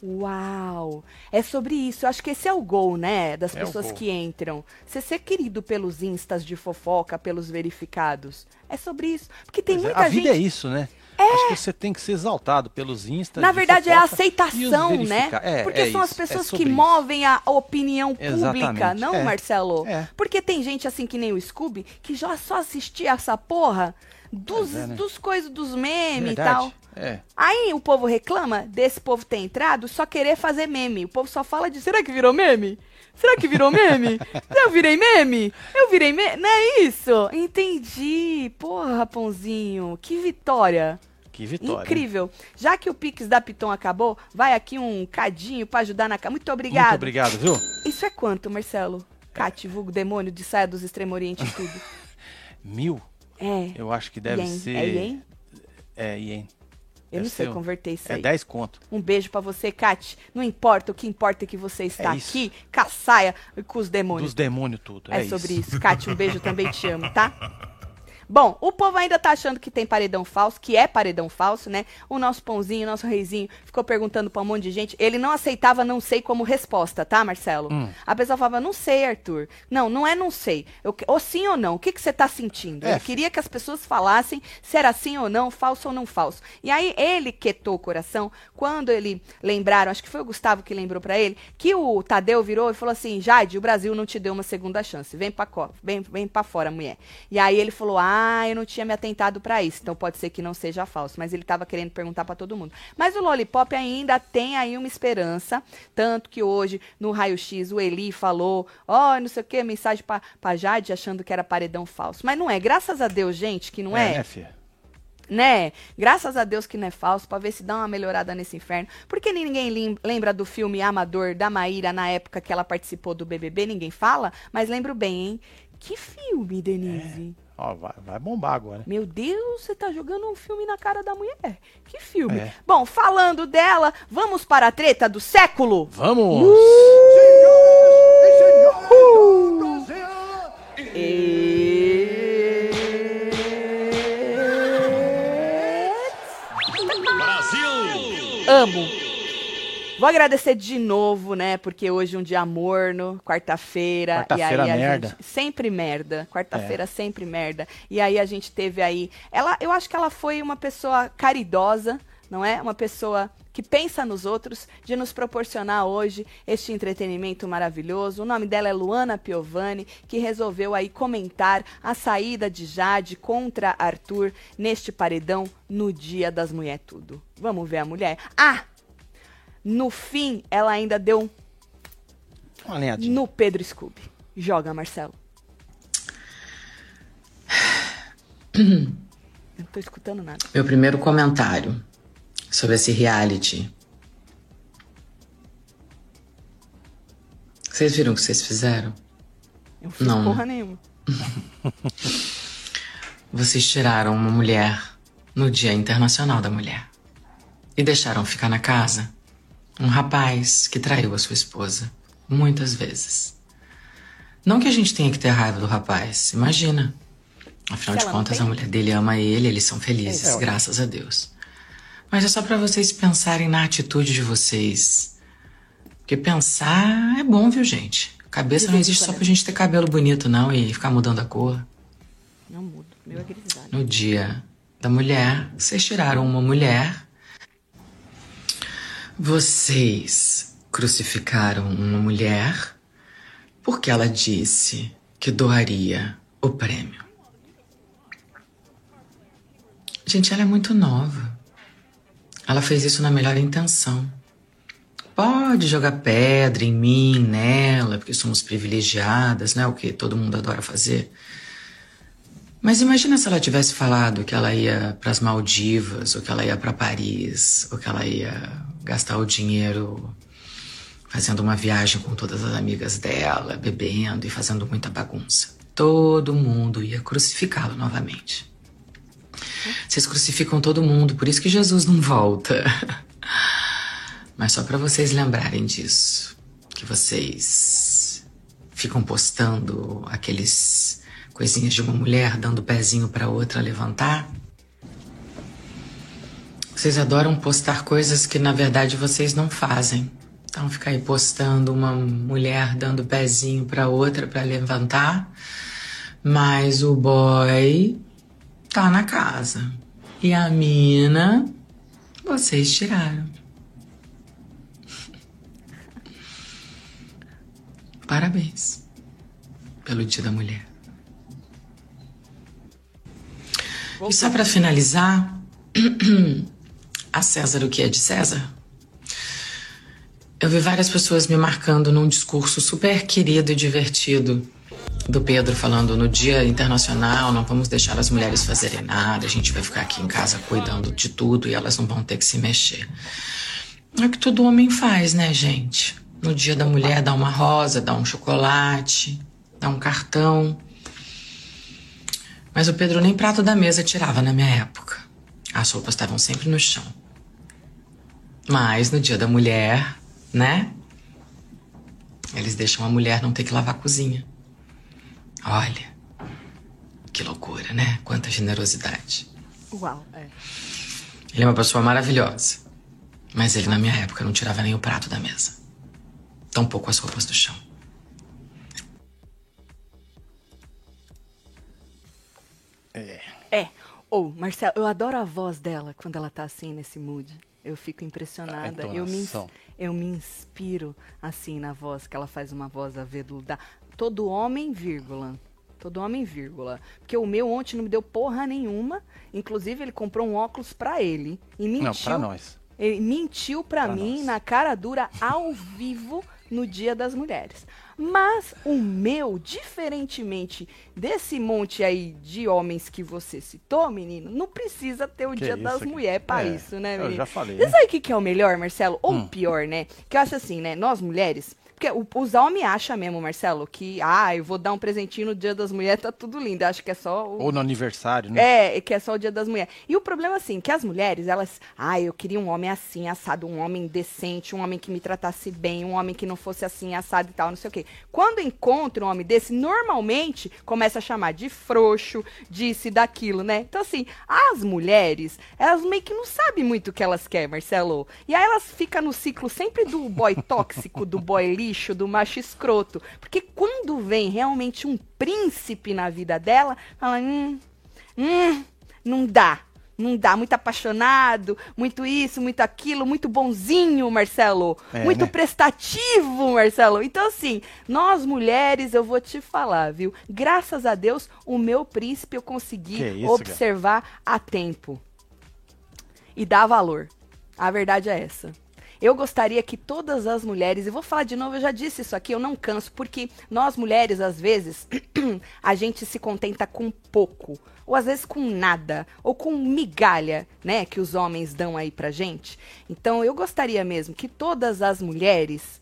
Uau! É sobre isso. Eu acho que esse é o gol, né? Das É pessoas que entram. Você ser querido pelos instas de fofoca, pelos verificados. É sobre isso. Porque tem Pois é, muita a gente. vida é isso, né? Acho que você tem que ser exaltado pelos instas. Na de verdade, é a aceitação, né? É, Porque é são as isso, é pessoas que isso. movem a opinião pública, Exatamente, não, é. Marcelo? É. Porque tem gente assim que nem o Scooby, que já só assistia essa porra dos, é, né? dos coisas dos memes e tal. É. Aí o povo reclama desse povo ter entrado só querer fazer meme. O povo só fala de será que virou meme? Será que virou meme? Eu virei meme? Eu virei meme? Não é isso? Entendi. Porra, Raponzinho. Que vitória. Que vitória. Incrível. Já que o Pix da Piton acabou, vai aqui um cadinho pra ajudar na... Muito obrigado. Muito obrigado, viu? Isso é quanto, Marcelo? Cate, vulgo demônio de saia dos Extremo Oriente e tudo. Mil, É. eu acho que deve Ien. ser. É ien? É, ien. Eu não Deve sei ser um- converter isso É aí. 10 conto. Um beijo pra você, Kate. Não importa, o que importa é que você está É aqui, com a saia e com os demônios. Dos demônios tudo. É, É, sobre isso. Kate, um beijo também te amo, tá? Bom, o povo ainda tá achando que tem paredão falso, que é paredão falso, né? O nosso pãozinho, o nosso reizinho, ficou perguntando pra um monte de gente. Ele não aceitava não sei como resposta, tá, Marcelo? Hum. A pessoa falava, não sei, Arthur. Não, não é não sei. Eu, ou sim ou não. O que, que você tá sentindo? É, Ele queria que as pessoas falassem se era sim ou não, falso ou não falso. E aí ele quietou o coração quando ele lembraram, acho que foi o Gustavo que lembrou pra ele, que o Tadeu virou e falou assim: Jade, o Brasil não te deu uma segunda chance. Vem pra, vem, vem pra fora, mulher. E aí ele falou: Ah, eu não tinha me atentado pra isso. Então pode ser que não seja falso. Mas ele tava querendo perguntar pra todo mundo. Mas o Lollipop ainda tem aí uma esperança. Tanto que hoje, no raio-x, o Eli falou: Ó, não sei o que, mensagem pra, pra Jade achando que era paredão falso. Mas não é. Graças a Deus, gente, que não é né, filha? né? Graças a Deus que não é falso, pra ver se dá uma melhorada nesse inferno. Porque ninguém lembra do filme Amador da Maíra na época que ela participou do BBB, ninguém fala, mas lembro bem, hein? Que filme, Denise? Ó, vai, vai bombar agora. Meu Deus, você tá jogando um filme na cara da mulher. Que filme. É. Bom, falando dela, vamos para a treta do século? Vamos! Uh! Senhoras e senhores do Brasil, Amo. Vou agradecer de novo, né? Porque hoje é um dia morno, quarta-feira. Quarta-feira e aí a merda. gente- sempre merda. Quarta-feira É. sempre merda. E aí a gente teve aí. Ela, eu acho que ela foi uma pessoa caridosa, não é? Uma pessoa que pensa nos outros, de nos proporcionar hoje este entretenimento maravilhoso. O nome dela é Luana Piovani, que resolveu aí comentar a saída de Jade contra Arthur neste paredão no Dia das Mulher Tudo. Vamos ver a mulher? Ah! No fim, ela ainda deu Uma lenhadinha. no Pedro Scooby. Joga, Marcelo. Não tô escutando nada. Meu primeiro comentário sobre esse reality. Vocês viram o que vocês fizeram? Eu fiz Não. porra nenhuma. Vocês tiraram uma mulher no Dia Internacional da Mulher e deixaram ficar na casa um rapaz que traiu a sua esposa muitas vezes. Não que a gente tenha que ter raiva do rapaz, imagina. Afinal de contas, a mulher dele ama ele, eles são felizes, ué. graças a Deus. Mas é só pra vocês pensarem na atitude de vocês. Porque pensar é bom, viu, gente? Cabeça não existe só pra gente ter cabelo bonito, não, e ficar mudando a cor. Não mudo. Meu é grisalho. No dia da mulher, vocês tiraram uma mulher. Vocês crucificaram uma mulher porque ela disse que doaria o prêmio. Gente, ela é muito nova. Ela fez isso na melhor intenção. Pode jogar pedra em mim, nela, porque somos privilegiadas, né? O que todo mundo adora fazer. Mas imagina se ela tivesse falado que ela ia para as Maldivas, ou que ela ia para Paris, ou que ela ia gastar o dinheiro fazendo uma viagem com todas as amigas dela, bebendo e fazendo muita bagunça. Todo mundo ia crucificá-la novamente. Vocês crucificam todo mundo, por isso que Jesus não volta. Mas só para vocês lembrarem disso, que vocês ficam postando aqueles coisinhas de uma mulher dando pezinho para outra levantar. Vocês adoram postar coisas que na verdade vocês não fazem. Então ficar aí postando uma mulher dando pezinho para outra para levantar, mas o boy tá na casa. E a mina vocês tiraram. Parabéns pelo Dia da Mulher. E só para finalizar, a César o que é de César? Eu vi várias pessoas me marcando num discurso super querido e divertido do Pedro falando no Dia Internacional, não vamos deixar as mulheres fazerem nada, a gente vai ficar aqui em casa cuidando de tudo e elas não vão ter que se mexer. É o que todo homem faz, né, gente? No Dia da Mulher dá uma rosa, dá um chocolate, dá um cartão. Mas o Pedro nem prato da mesa tirava na minha época. As roupas estavam sempre no chão. Mas no Dia da Mulher, né? Eles deixam a mulher não ter que lavar a cozinha. Olha, que loucura, né? Quanta generosidade. Uau, é. Ele é uma pessoa maravilhosa. Mas ele, na minha época, não tirava nem o prato da mesa. Tampouco as roupas do chão. Ou, oh, Marcelo, eu adoro a voz dela quando ela tá assim nesse mood. Eu fico impressionada. Eu me, eu me inspiro assim na voz, que ela faz uma voz aveludada. Todo homem, vírgula. Todo homem, vírgula. Porque o meu ontem não me deu porra nenhuma. Inclusive, ele comprou um óculos para ele. E mentiu. Não, pra nós. Ele mentiu pra, pra mim, nós. na cara dura, ao vivo, no Dia das Mulheres. Mas o meu, diferentemente desse monte aí de homens que você citou, menino, não precisa ter o que Dia isso, das Mulheres para é, isso, né, menino? Eu já falei. Isso aí que, que é o melhor, Marcelo? Ou hum. pior, né? Que eu acho assim, né? Nós mulheres porque o, os homens acham mesmo, Marcelo, que, ah, eu vou dar um presentinho no Dia das Mulheres, tá tudo lindo. Acho que é só. O... Ou no aniversário, né? É, que é só o Dia das Mulheres. E o problema, assim, que as mulheres, elas, ah, eu queria um homem assim, assado, um homem decente, um homem que me tratasse bem, um homem que não fosse assim, assado e tal, não sei o quê. Quando encontra um homem desse, normalmente começa a chamar de frouxo, disse daquilo, né? Então, assim, as mulheres, elas meio que não sabem muito o que elas querem, Marcelo. E aí elas ficam no ciclo sempre do boy tóxico, do boy lixo, do macho escroto. Porque quando vem realmente um príncipe na vida dela, fala, hum, hum, não dá. Não dá, muito apaixonado, muito isso, muito aquilo, muito bonzinho, Marcelo. É, muito né? prestativo, Marcelo. Então, assim, nós mulheres, eu vou te falar, viu? Graças a Deus, o meu príncipe eu consegui isso, observar cara? a tempo. E dar valor. A verdade é essa. Eu gostaria que todas as mulheres, e vou falar de novo, eu já disse isso aqui, eu não canso, porque nós mulheres, às vezes, a gente se contenta com pouco, ou às vezes com nada, ou com migalha, né, que os homens dão aí pra gente. Então eu gostaria mesmo que todas as mulheres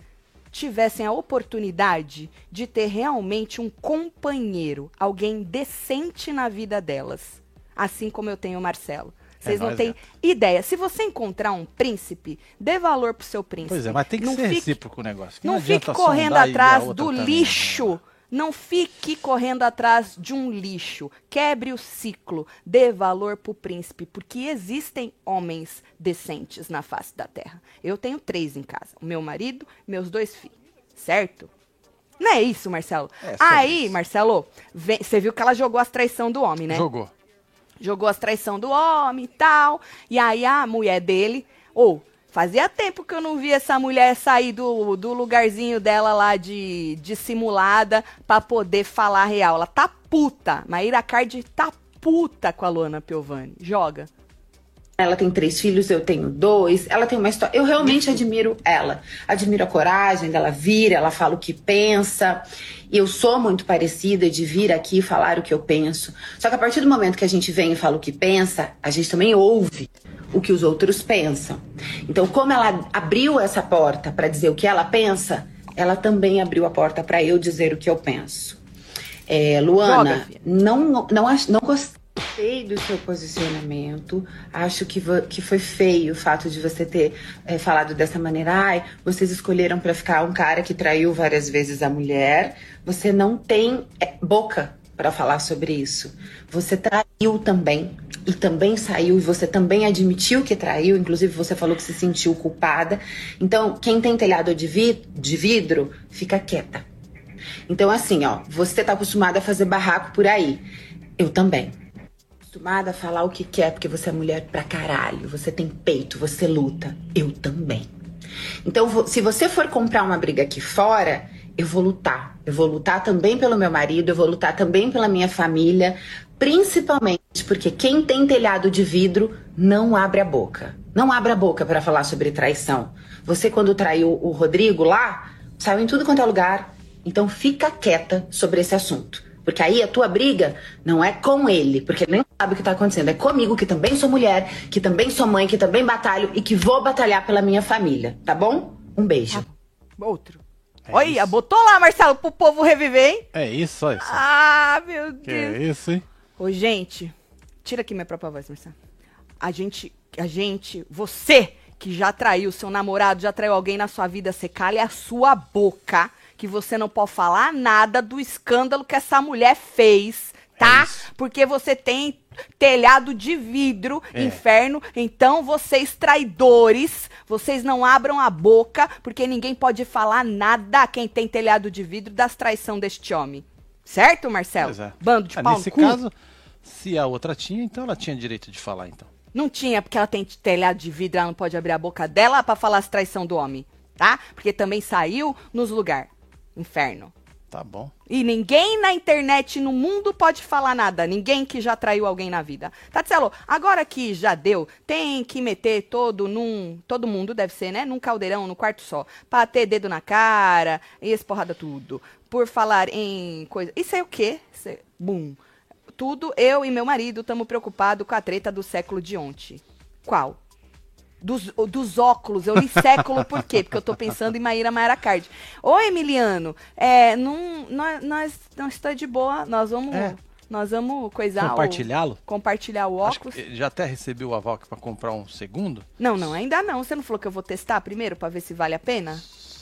tivessem a oportunidade de ter realmente um companheiro, alguém decente na vida delas, assim como eu tenho o Marcelo. Vocês é não têm é. ideia. Se você encontrar um príncipe, dê valor pro seu príncipe. Pois é, mas tem que não ser fique, recíproco o negócio. Não, não fique correndo atrás do também, lixo. Né? Não fique correndo atrás de um lixo. Quebre o ciclo. Dê valor pro príncipe, porque existem homens decentes na face da terra. Eu tenho três em casa: o meu marido, meus dois filhos. Certo? Não é isso, Marcelo? É, Aí, isso. Marcelo, você viu que ela jogou as traição do homem, né? Jogou jogou as traição do homem e tal. E aí a mulher dele, ou oh, fazia tempo que eu não via essa mulher sair do, do lugarzinho dela lá de dissimulada para poder falar real. Ela tá puta. Maíra Cardi tá puta com a Luana Piovani. Joga. Ela tem três filhos, eu tenho dois. Ela tem uma história. Eu realmente admiro ela. Admiro a coragem dela vir, ela fala o que pensa. E eu sou muito parecida de vir aqui falar o que eu penso. Só que a partir do momento que a gente vem e fala o que pensa, a gente também ouve o que os outros pensam. Então, como ela abriu essa porta para dizer o que ela pensa, ela também abriu a porta para eu dizer o que eu penso. É, Luana, Joga, não, não, não, não gostei Gostei do seu posicionamento. Acho que, que foi feio o fato de você ter é, falado dessa maneira. Ai, vocês escolheram para ficar um cara que traiu várias vezes a mulher. Você não tem é, boca para falar sobre isso. Você traiu também e também saiu e você também admitiu que traiu, inclusive você falou que se sentiu culpada. Então, quem tem telhado de, vi de vidro, fica quieta. Então, assim, ó, você tá acostumada a fazer barraco por aí. Eu também. Acostumada a falar o que quer, porque você é mulher pra caralho. Você tem peito, você luta. Eu também. Então, se você for comprar uma briga aqui fora, eu vou lutar. Eu vou lutar também pelo meu marido, eu vou lutar também pela minha família, principalmente porque quem tem telhado de vidro não abre a boca. Não abre a boca para falar sobre traição. Você, quando traiu o Rodrigo lá, saiu em tudo quanto é lugar. Então, fica quieta sobre esse assunto. Porque aí a tua briga não é com ele, porque ele nem sabe o que tá acontecendo. É comigo, que também sou mulher, que também sou mãe, que também batalho e que vou batalhar pela minha família. Tá bom? Um beijo. Outro. É Olha, isso. botou lá, Marcelo, pro povo reviver, hein? É isso, olha isso. Ah, meu Deus. Que é isso, hein? Ô, gente, tira aqui minha própria voz, Marcelo. A gente, a gente, você que já traiu seu namorado, já traiu alguém na sua vida, você calha a sua boca que você não pode falar nada do escândalo que essa mulher fez, tá? É Porque você tem telhado de vidro, é. inferno. Então, vocês traidores, vocês não abram a boca, porque ninguém pode falar nada quem tem telhado de vidro das traição deste homem. Certo, Marcelo? É. Bando de ah, pau Nesse caso, se a outra tinha, então ela tinha direito de falar, então. Não tinha, porque ela tem telhado de vidro, ela não pode abrir a boca dela para falar as traição do homem, tá? Porque também saiu nos lugares. Inferno. Tá bom. E ninguém na internet, no mundo, pode falar nada. Ninguém que já traiu alguém na vida. Tatselo, agora que já deu, tem que meter todo num. Todo mundo deve ser, né? Num caldeirão, no quarto só. Pra ter dedo na cara e esse porrada tudo. Por falar em coisa. Isso é o quê? Isso é... Bum. Tudo, eu e meu marido estamos preocupados com a treta do século de ontem. Qual? Dos, dos óculos. Eu li século por quê? Porque eu tô pensando em Maíra Maera Card. Ô, Emiliano, é, não, nós, nós não está de boa, nós vamos... É. Nós vamos coisar Compartilhá-lo? Compartilhar o óculos. já até recebeu o aval para comprar um segundo? Não, não, ainda não. Você não falou que eu vou testar primeiro para ver se vale a pena?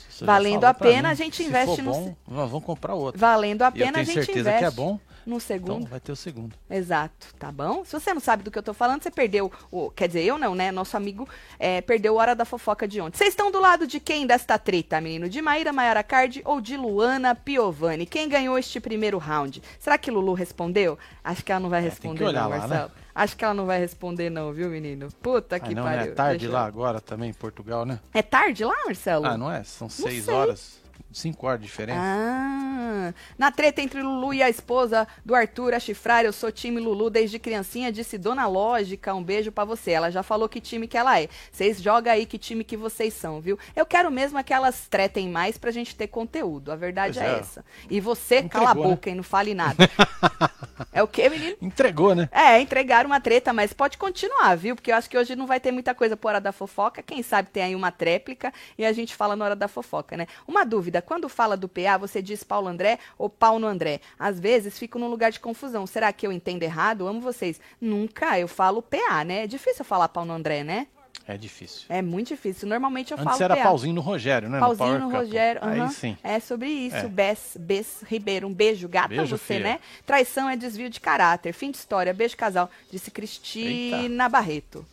Você Valendo a pena, a gente investe no. Bom, nós vamos comprar outro. Valendo a pena, a gente investe. certeza que é bom no segundo. Então vai ter o segundo. Exato, tá bom? Se você não sabe do que eu tô falando, você perdeu o. Quer dizer, eu não, né? Nosso amigo é, perdeu a hora da fofoca de ontem. Vocês estão do lado de quem desta treta, menino? De Maíra Maiara Card ou de Luana Piovani? Quem ganhou este primeiro round? Será que Lulu respondeu? Acho que ela não vai responder, é, não, lá, Marcelo. Né? Acho que ela não vai responder, não, viu, menino? Puta que não, pariu. É tarde Deixa lá eu... agora também, em Portugal, né? É tarde lá, Marcelo? Ah, não é? São seis horas. Cinco horas de diferença. Ah, na treta entre Lulu e a esposa do Arthur, a chifrar, eu sou time Lulu desde criancinha, disse Dona Lógica, um beijo para você. Ela já falou que time que ela é. Vocês jogam aí que time que vocês são, viu? Eu quero mesmo é que elas tretem mais pra gente ter conteúdo. A verdade é, é, essa. E você, Entregou, cala a né? boca né? e não fale nada. é o que, menino? Entregou, né? É, entregaram uma treta, mas pode continuar, viu? Porque eu acho que hoje não vai ter muita coisa por hora da fofoca. Quem sabe tem aí uma tréplica e a gente fala na hora da fofoca, né? Uma dúvida, quando fala do PA, você diz Paulo André ou Paulo André? Às vezes fico num lugar de confusão. Será que eu entendo errado? Amo vocês. Nunca, eu falo PA, né? É difícil falar Paulo André, né? É difícil. É muito difícil. Normalmente eu Antes falo era PA. pauzinho no Rogério, né? Pauzinho no, no Rogério. Aí sim. É sobre isso. É. Bess, Bess Ribeiro. Um beijo, gata beijo, você, filha. né? Traição é desvio de caráter. Fim de história. Beijo, casal. Disse Cristina Eita. Barreto.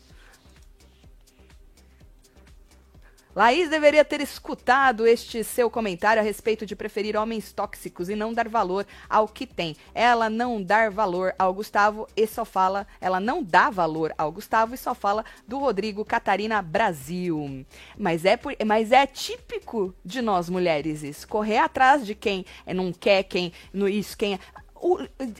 Laís deveria ter escutado este seu comentário a respeito de preferir homens tóxicos e não dar valor ao que tem. Ela não dar valor ao Gustavo e só fala, ela não dá valor ao Gustavo e só fala do Rodrigo Catarina Brasil. Mas é, por, mas é típico de nós mulheres isso, correr atrás de quem não quer, quem no isso, quem o,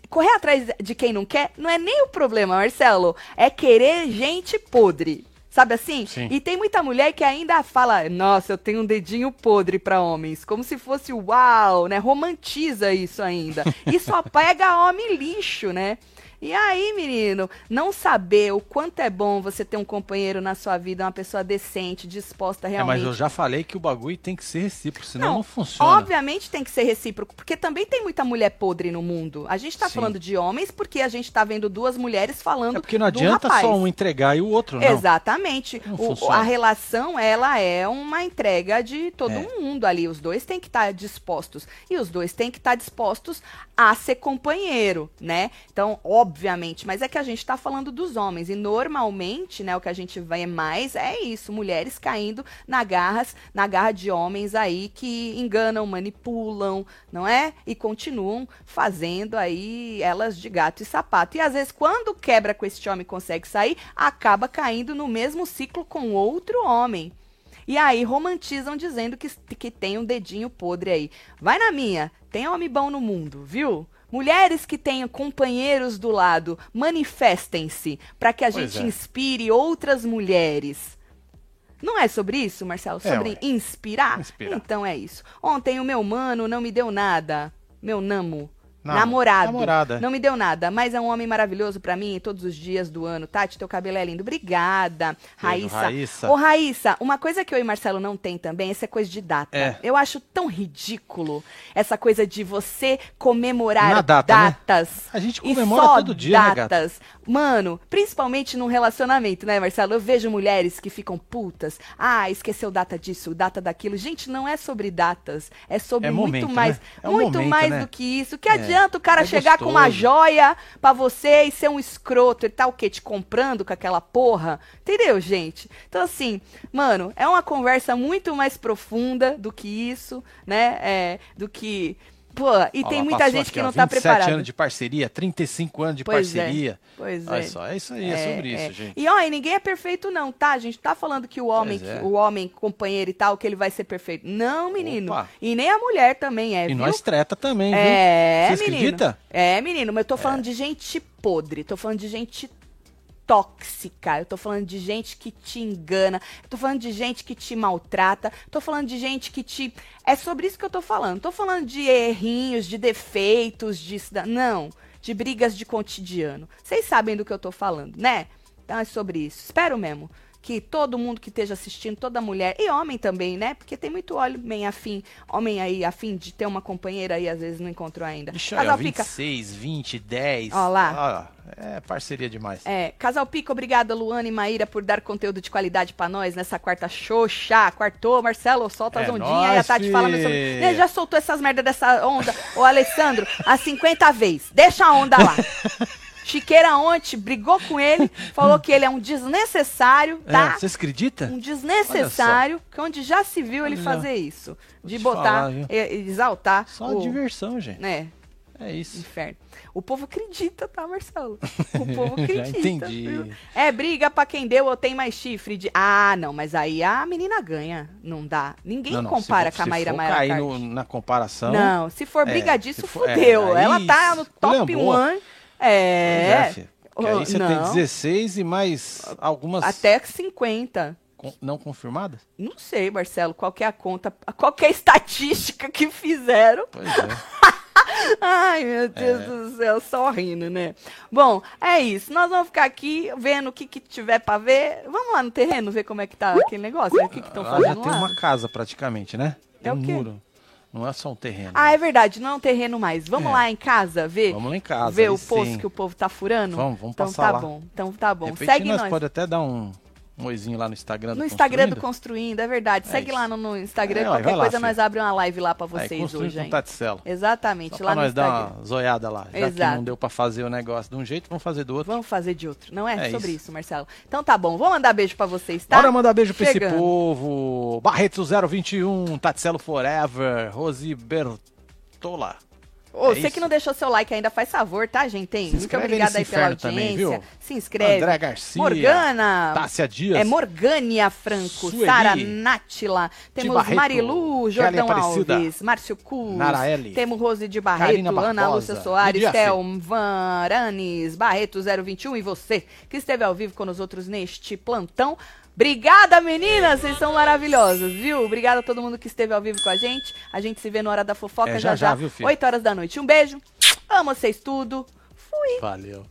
correr atrás de quem não quer não é nem o problema, Marcelo, é querer gente podre. Sabe assim? Sim. E tem muita mulher que ainda fala, nossa, eu tenho um dedinho podre para homens, como se fosse uau, né? Romantiza isso ainda. E só pega homem lixo, né? E aí, menino, não saber o quanto é bom você ter um companheiro na sua vida, uma pessoa decente, disposta É, realmente. mas eu já falei que o bagulho tem que ser recíproco, senão não, funciona. Obviamente tem que ser recíproco, porque também tem muita mulher podre no mundo. A gente tá Sim. falando de homens porque a gente tá vendo duas mulheres falando É porque não adianta só um entregar e o outro não. Exatamente. Não O- a relação, ela é uma entrega de todo É. mundo ali. Os dois têm que estar dispostos. E os dois têm que estar dispostos a ser companheiro, né? Então, obviamente, mas é que a gente tá falando dos homens. E normalmente, né, o que a gente vê mais é isso: mulheres caindo na garras, na garra de homens aí que enganam, manipulam, não é? E continuam fazendo aí elas de gato e sapato. E às vezes, quando quebra com esse homem consegue sair, acaba caindo no mesmo ciclo com outro homem. E aí romantizam dizendo que, que tem um dedinho podre aí. Vai na minha, tem homem bom no mundo, viu? Mulheres que tenham companheiros do lado, manifestem-se para que a Pois gente é. inspire outras mulheres. Não é sobre isso, Marcelo? É, Sobre ué. inspirar? Inspirar. Então é isso. Ontem o meu mano não me deu nada. Meu namo. Namo. Namorado. Namorada. Não me deu nada, mas é um homem maravilhoso pra mim todos os dias do ano. Tati, teu cabelo é lindo. Obrigada. Raíssa. Raíssa. Ô, Raíssa, uma coisa que eu e Marcelo não tem também, essa é coisa de data. É. Eu acho tão ridículo essa coisa de você comemorar data, né? datas. A gente comemora todo dia, né, datas. Mano, principalmente num relacionamento, né, Marcelo? Eu vejo mulheres que ficam putas. Ah, esqueceu data disso, data daquilo. Gente, não é sobre datas. É sobre É muito momento, mais. né? É um muito momento, mais né? do que isso. Que adianta o cara é chegar com uma gostoso. joia pra você e ser um escroto e tá o quê? Te comprando com aquela porra? Entendeu, gente? Então, assim, mano, é uma conversa muito mais profunda do que isso, né? É, do que. Pô, e Ó, tem muita gente aqui, que ó, não tá 27 preparada. anos de parceria, 35 anos de Pois é. parceria. Pois Olha é. só, é isso aí, é, sobre isso, é. gente. E ó, e ninguém é perfeito não, tá? A gente tá falando que o homem, é. que- o homem companheiro e tal, que ele vai ser perfeito. Não, menino. Opa. E nem a mulher também é, E viu? nós treta também, É, viu? Você menino. acredita? É, menino, mas eu tô falando de gente podre, tô falando de gente tóxica, eu tô falando de gente que te engana, tô falando de gente que te maltrata, tô falando de gente que te. É sobre isso que eu tô falando. Tô falando de errinhos, de defeitos, de. Não, de brigas de cotidiano. Vocês sabem do que eu tô falando, né? Então é sobre isso. Espero mesmo que todo mundo que esteja assistindo, toda mulher, e homem também, né? Porque tem muito homem afim, homem aí afim de ter uma companheira aí, às vezes não encontrou ainda. Ó, Casal Pica, 26, 20, 10. Ó lá. Ó, é parceria demais. é, Casal Pica, obrigada, Luana e Maíra, por dar conteúdo de qualidade pra nós nessa quarta xoxa. Quartou, Marcelo, solta as É ondinhas aí, a nóis, Tati fala fi. Ele já soltou essas merdas dessa onda, ô Alessandro, há 50 vezes. Deixa a onda lá. Chiqueira ontem brigou com ele, falou que ele é um desnecessário, É, tá? Vocês acreditam? Um desnecessário, que onde já se viu ele Olha, fazer isso. De botar, falar, exaltar Só o... diversão, gente. né, É isso. inferno. O povo acredita, tá, Marcelo? O povo Já acredita. entendi. viu? É briga pra quem deu ou tem mais chifre de. Ah, não, mas aí a menina ganha. Não dá. Ninguém Não, não, compara com a Maíra Maia cair no- na comparação. Não, se for é, briga disso, se for- é, fudeu. aí Ela tá no top esculhambou. 1. É. é, filho. Porque aí Oh, você tem não. 16 e mais algumas Até 50. con- não confirmadas? Não sei, Marcelo, qual que é a conta, qual que é a estatística que fizeram. Pois é. Ai, meu Deus do céu, só rindo, né? Bom, é isso. Nós vamos ficar aqui vendo o que, que tiver pra ver. Vamos lá no terreno ver como é que tá aquele negócio, né? o que estão Lá já fazendo tem lá. uma casa praticamente, né? Tem É um muro. Não é só um terreno. Ah, é verdade, não é um terreno mais. Vamos É. lá em casa ver? Vamos lá em casa. ver o poço sim. que o povo tá furando? Vamos, vamos então passar tá lá. bom. Então tá bom. De repente Segue nós nós. pode até dar um, um oizinho lá no Instagram. No do Instagram do Construindo. Construindo, é verdade. É Segue isso. lá no, no Instagram. É, qualquer lá, coisa filho. nós abrimos uma live lá pra Aí, vocês Construindo hoje, hein? Taticelo. Exatamente, Só lá pra no nós dar Instagram. uma zoiada lá. Já que Exato. não deu pra fazer o negócio de um jeito, vamos fazer do outro. Vamos fazer de outro, não é? É Sobre isso. isso. Marcelo. Então tá bom, vou mandar beijo pra vocês, tá? Bora mandar beijo pra esse povo. Barreto 021, Taticelo Forever, Rosi Bertola. Ô, É você isso. que não deixou seu like ainda, faz favor, tá, gente? Hein? Muito obrigada aí pela inferno também, audiência. viu? Se inscreve. André Garcia. Morgana. Tássia Dias. É Morgânia Franco, Sueli. Sara Nátila, temos Barreto, Marilu, Jordão Alves, Márcio Cus, Naraeli, temos Rose de Barreto, Ana Lúcia Soares, Théo Varanes, Barreto 021 e você que esteve ao vivo com nós outros neste plantão. Obrigada, meninas! Vocês são maravilhosas, viu? Obrigada a todo mundo que esteve ao vivo com a gente. A gente se vê na hora da fofoca É, já já, já, viu, filho? 8 horas da noite. Um beijo. Amo vocês tudo. Fui. Valeu.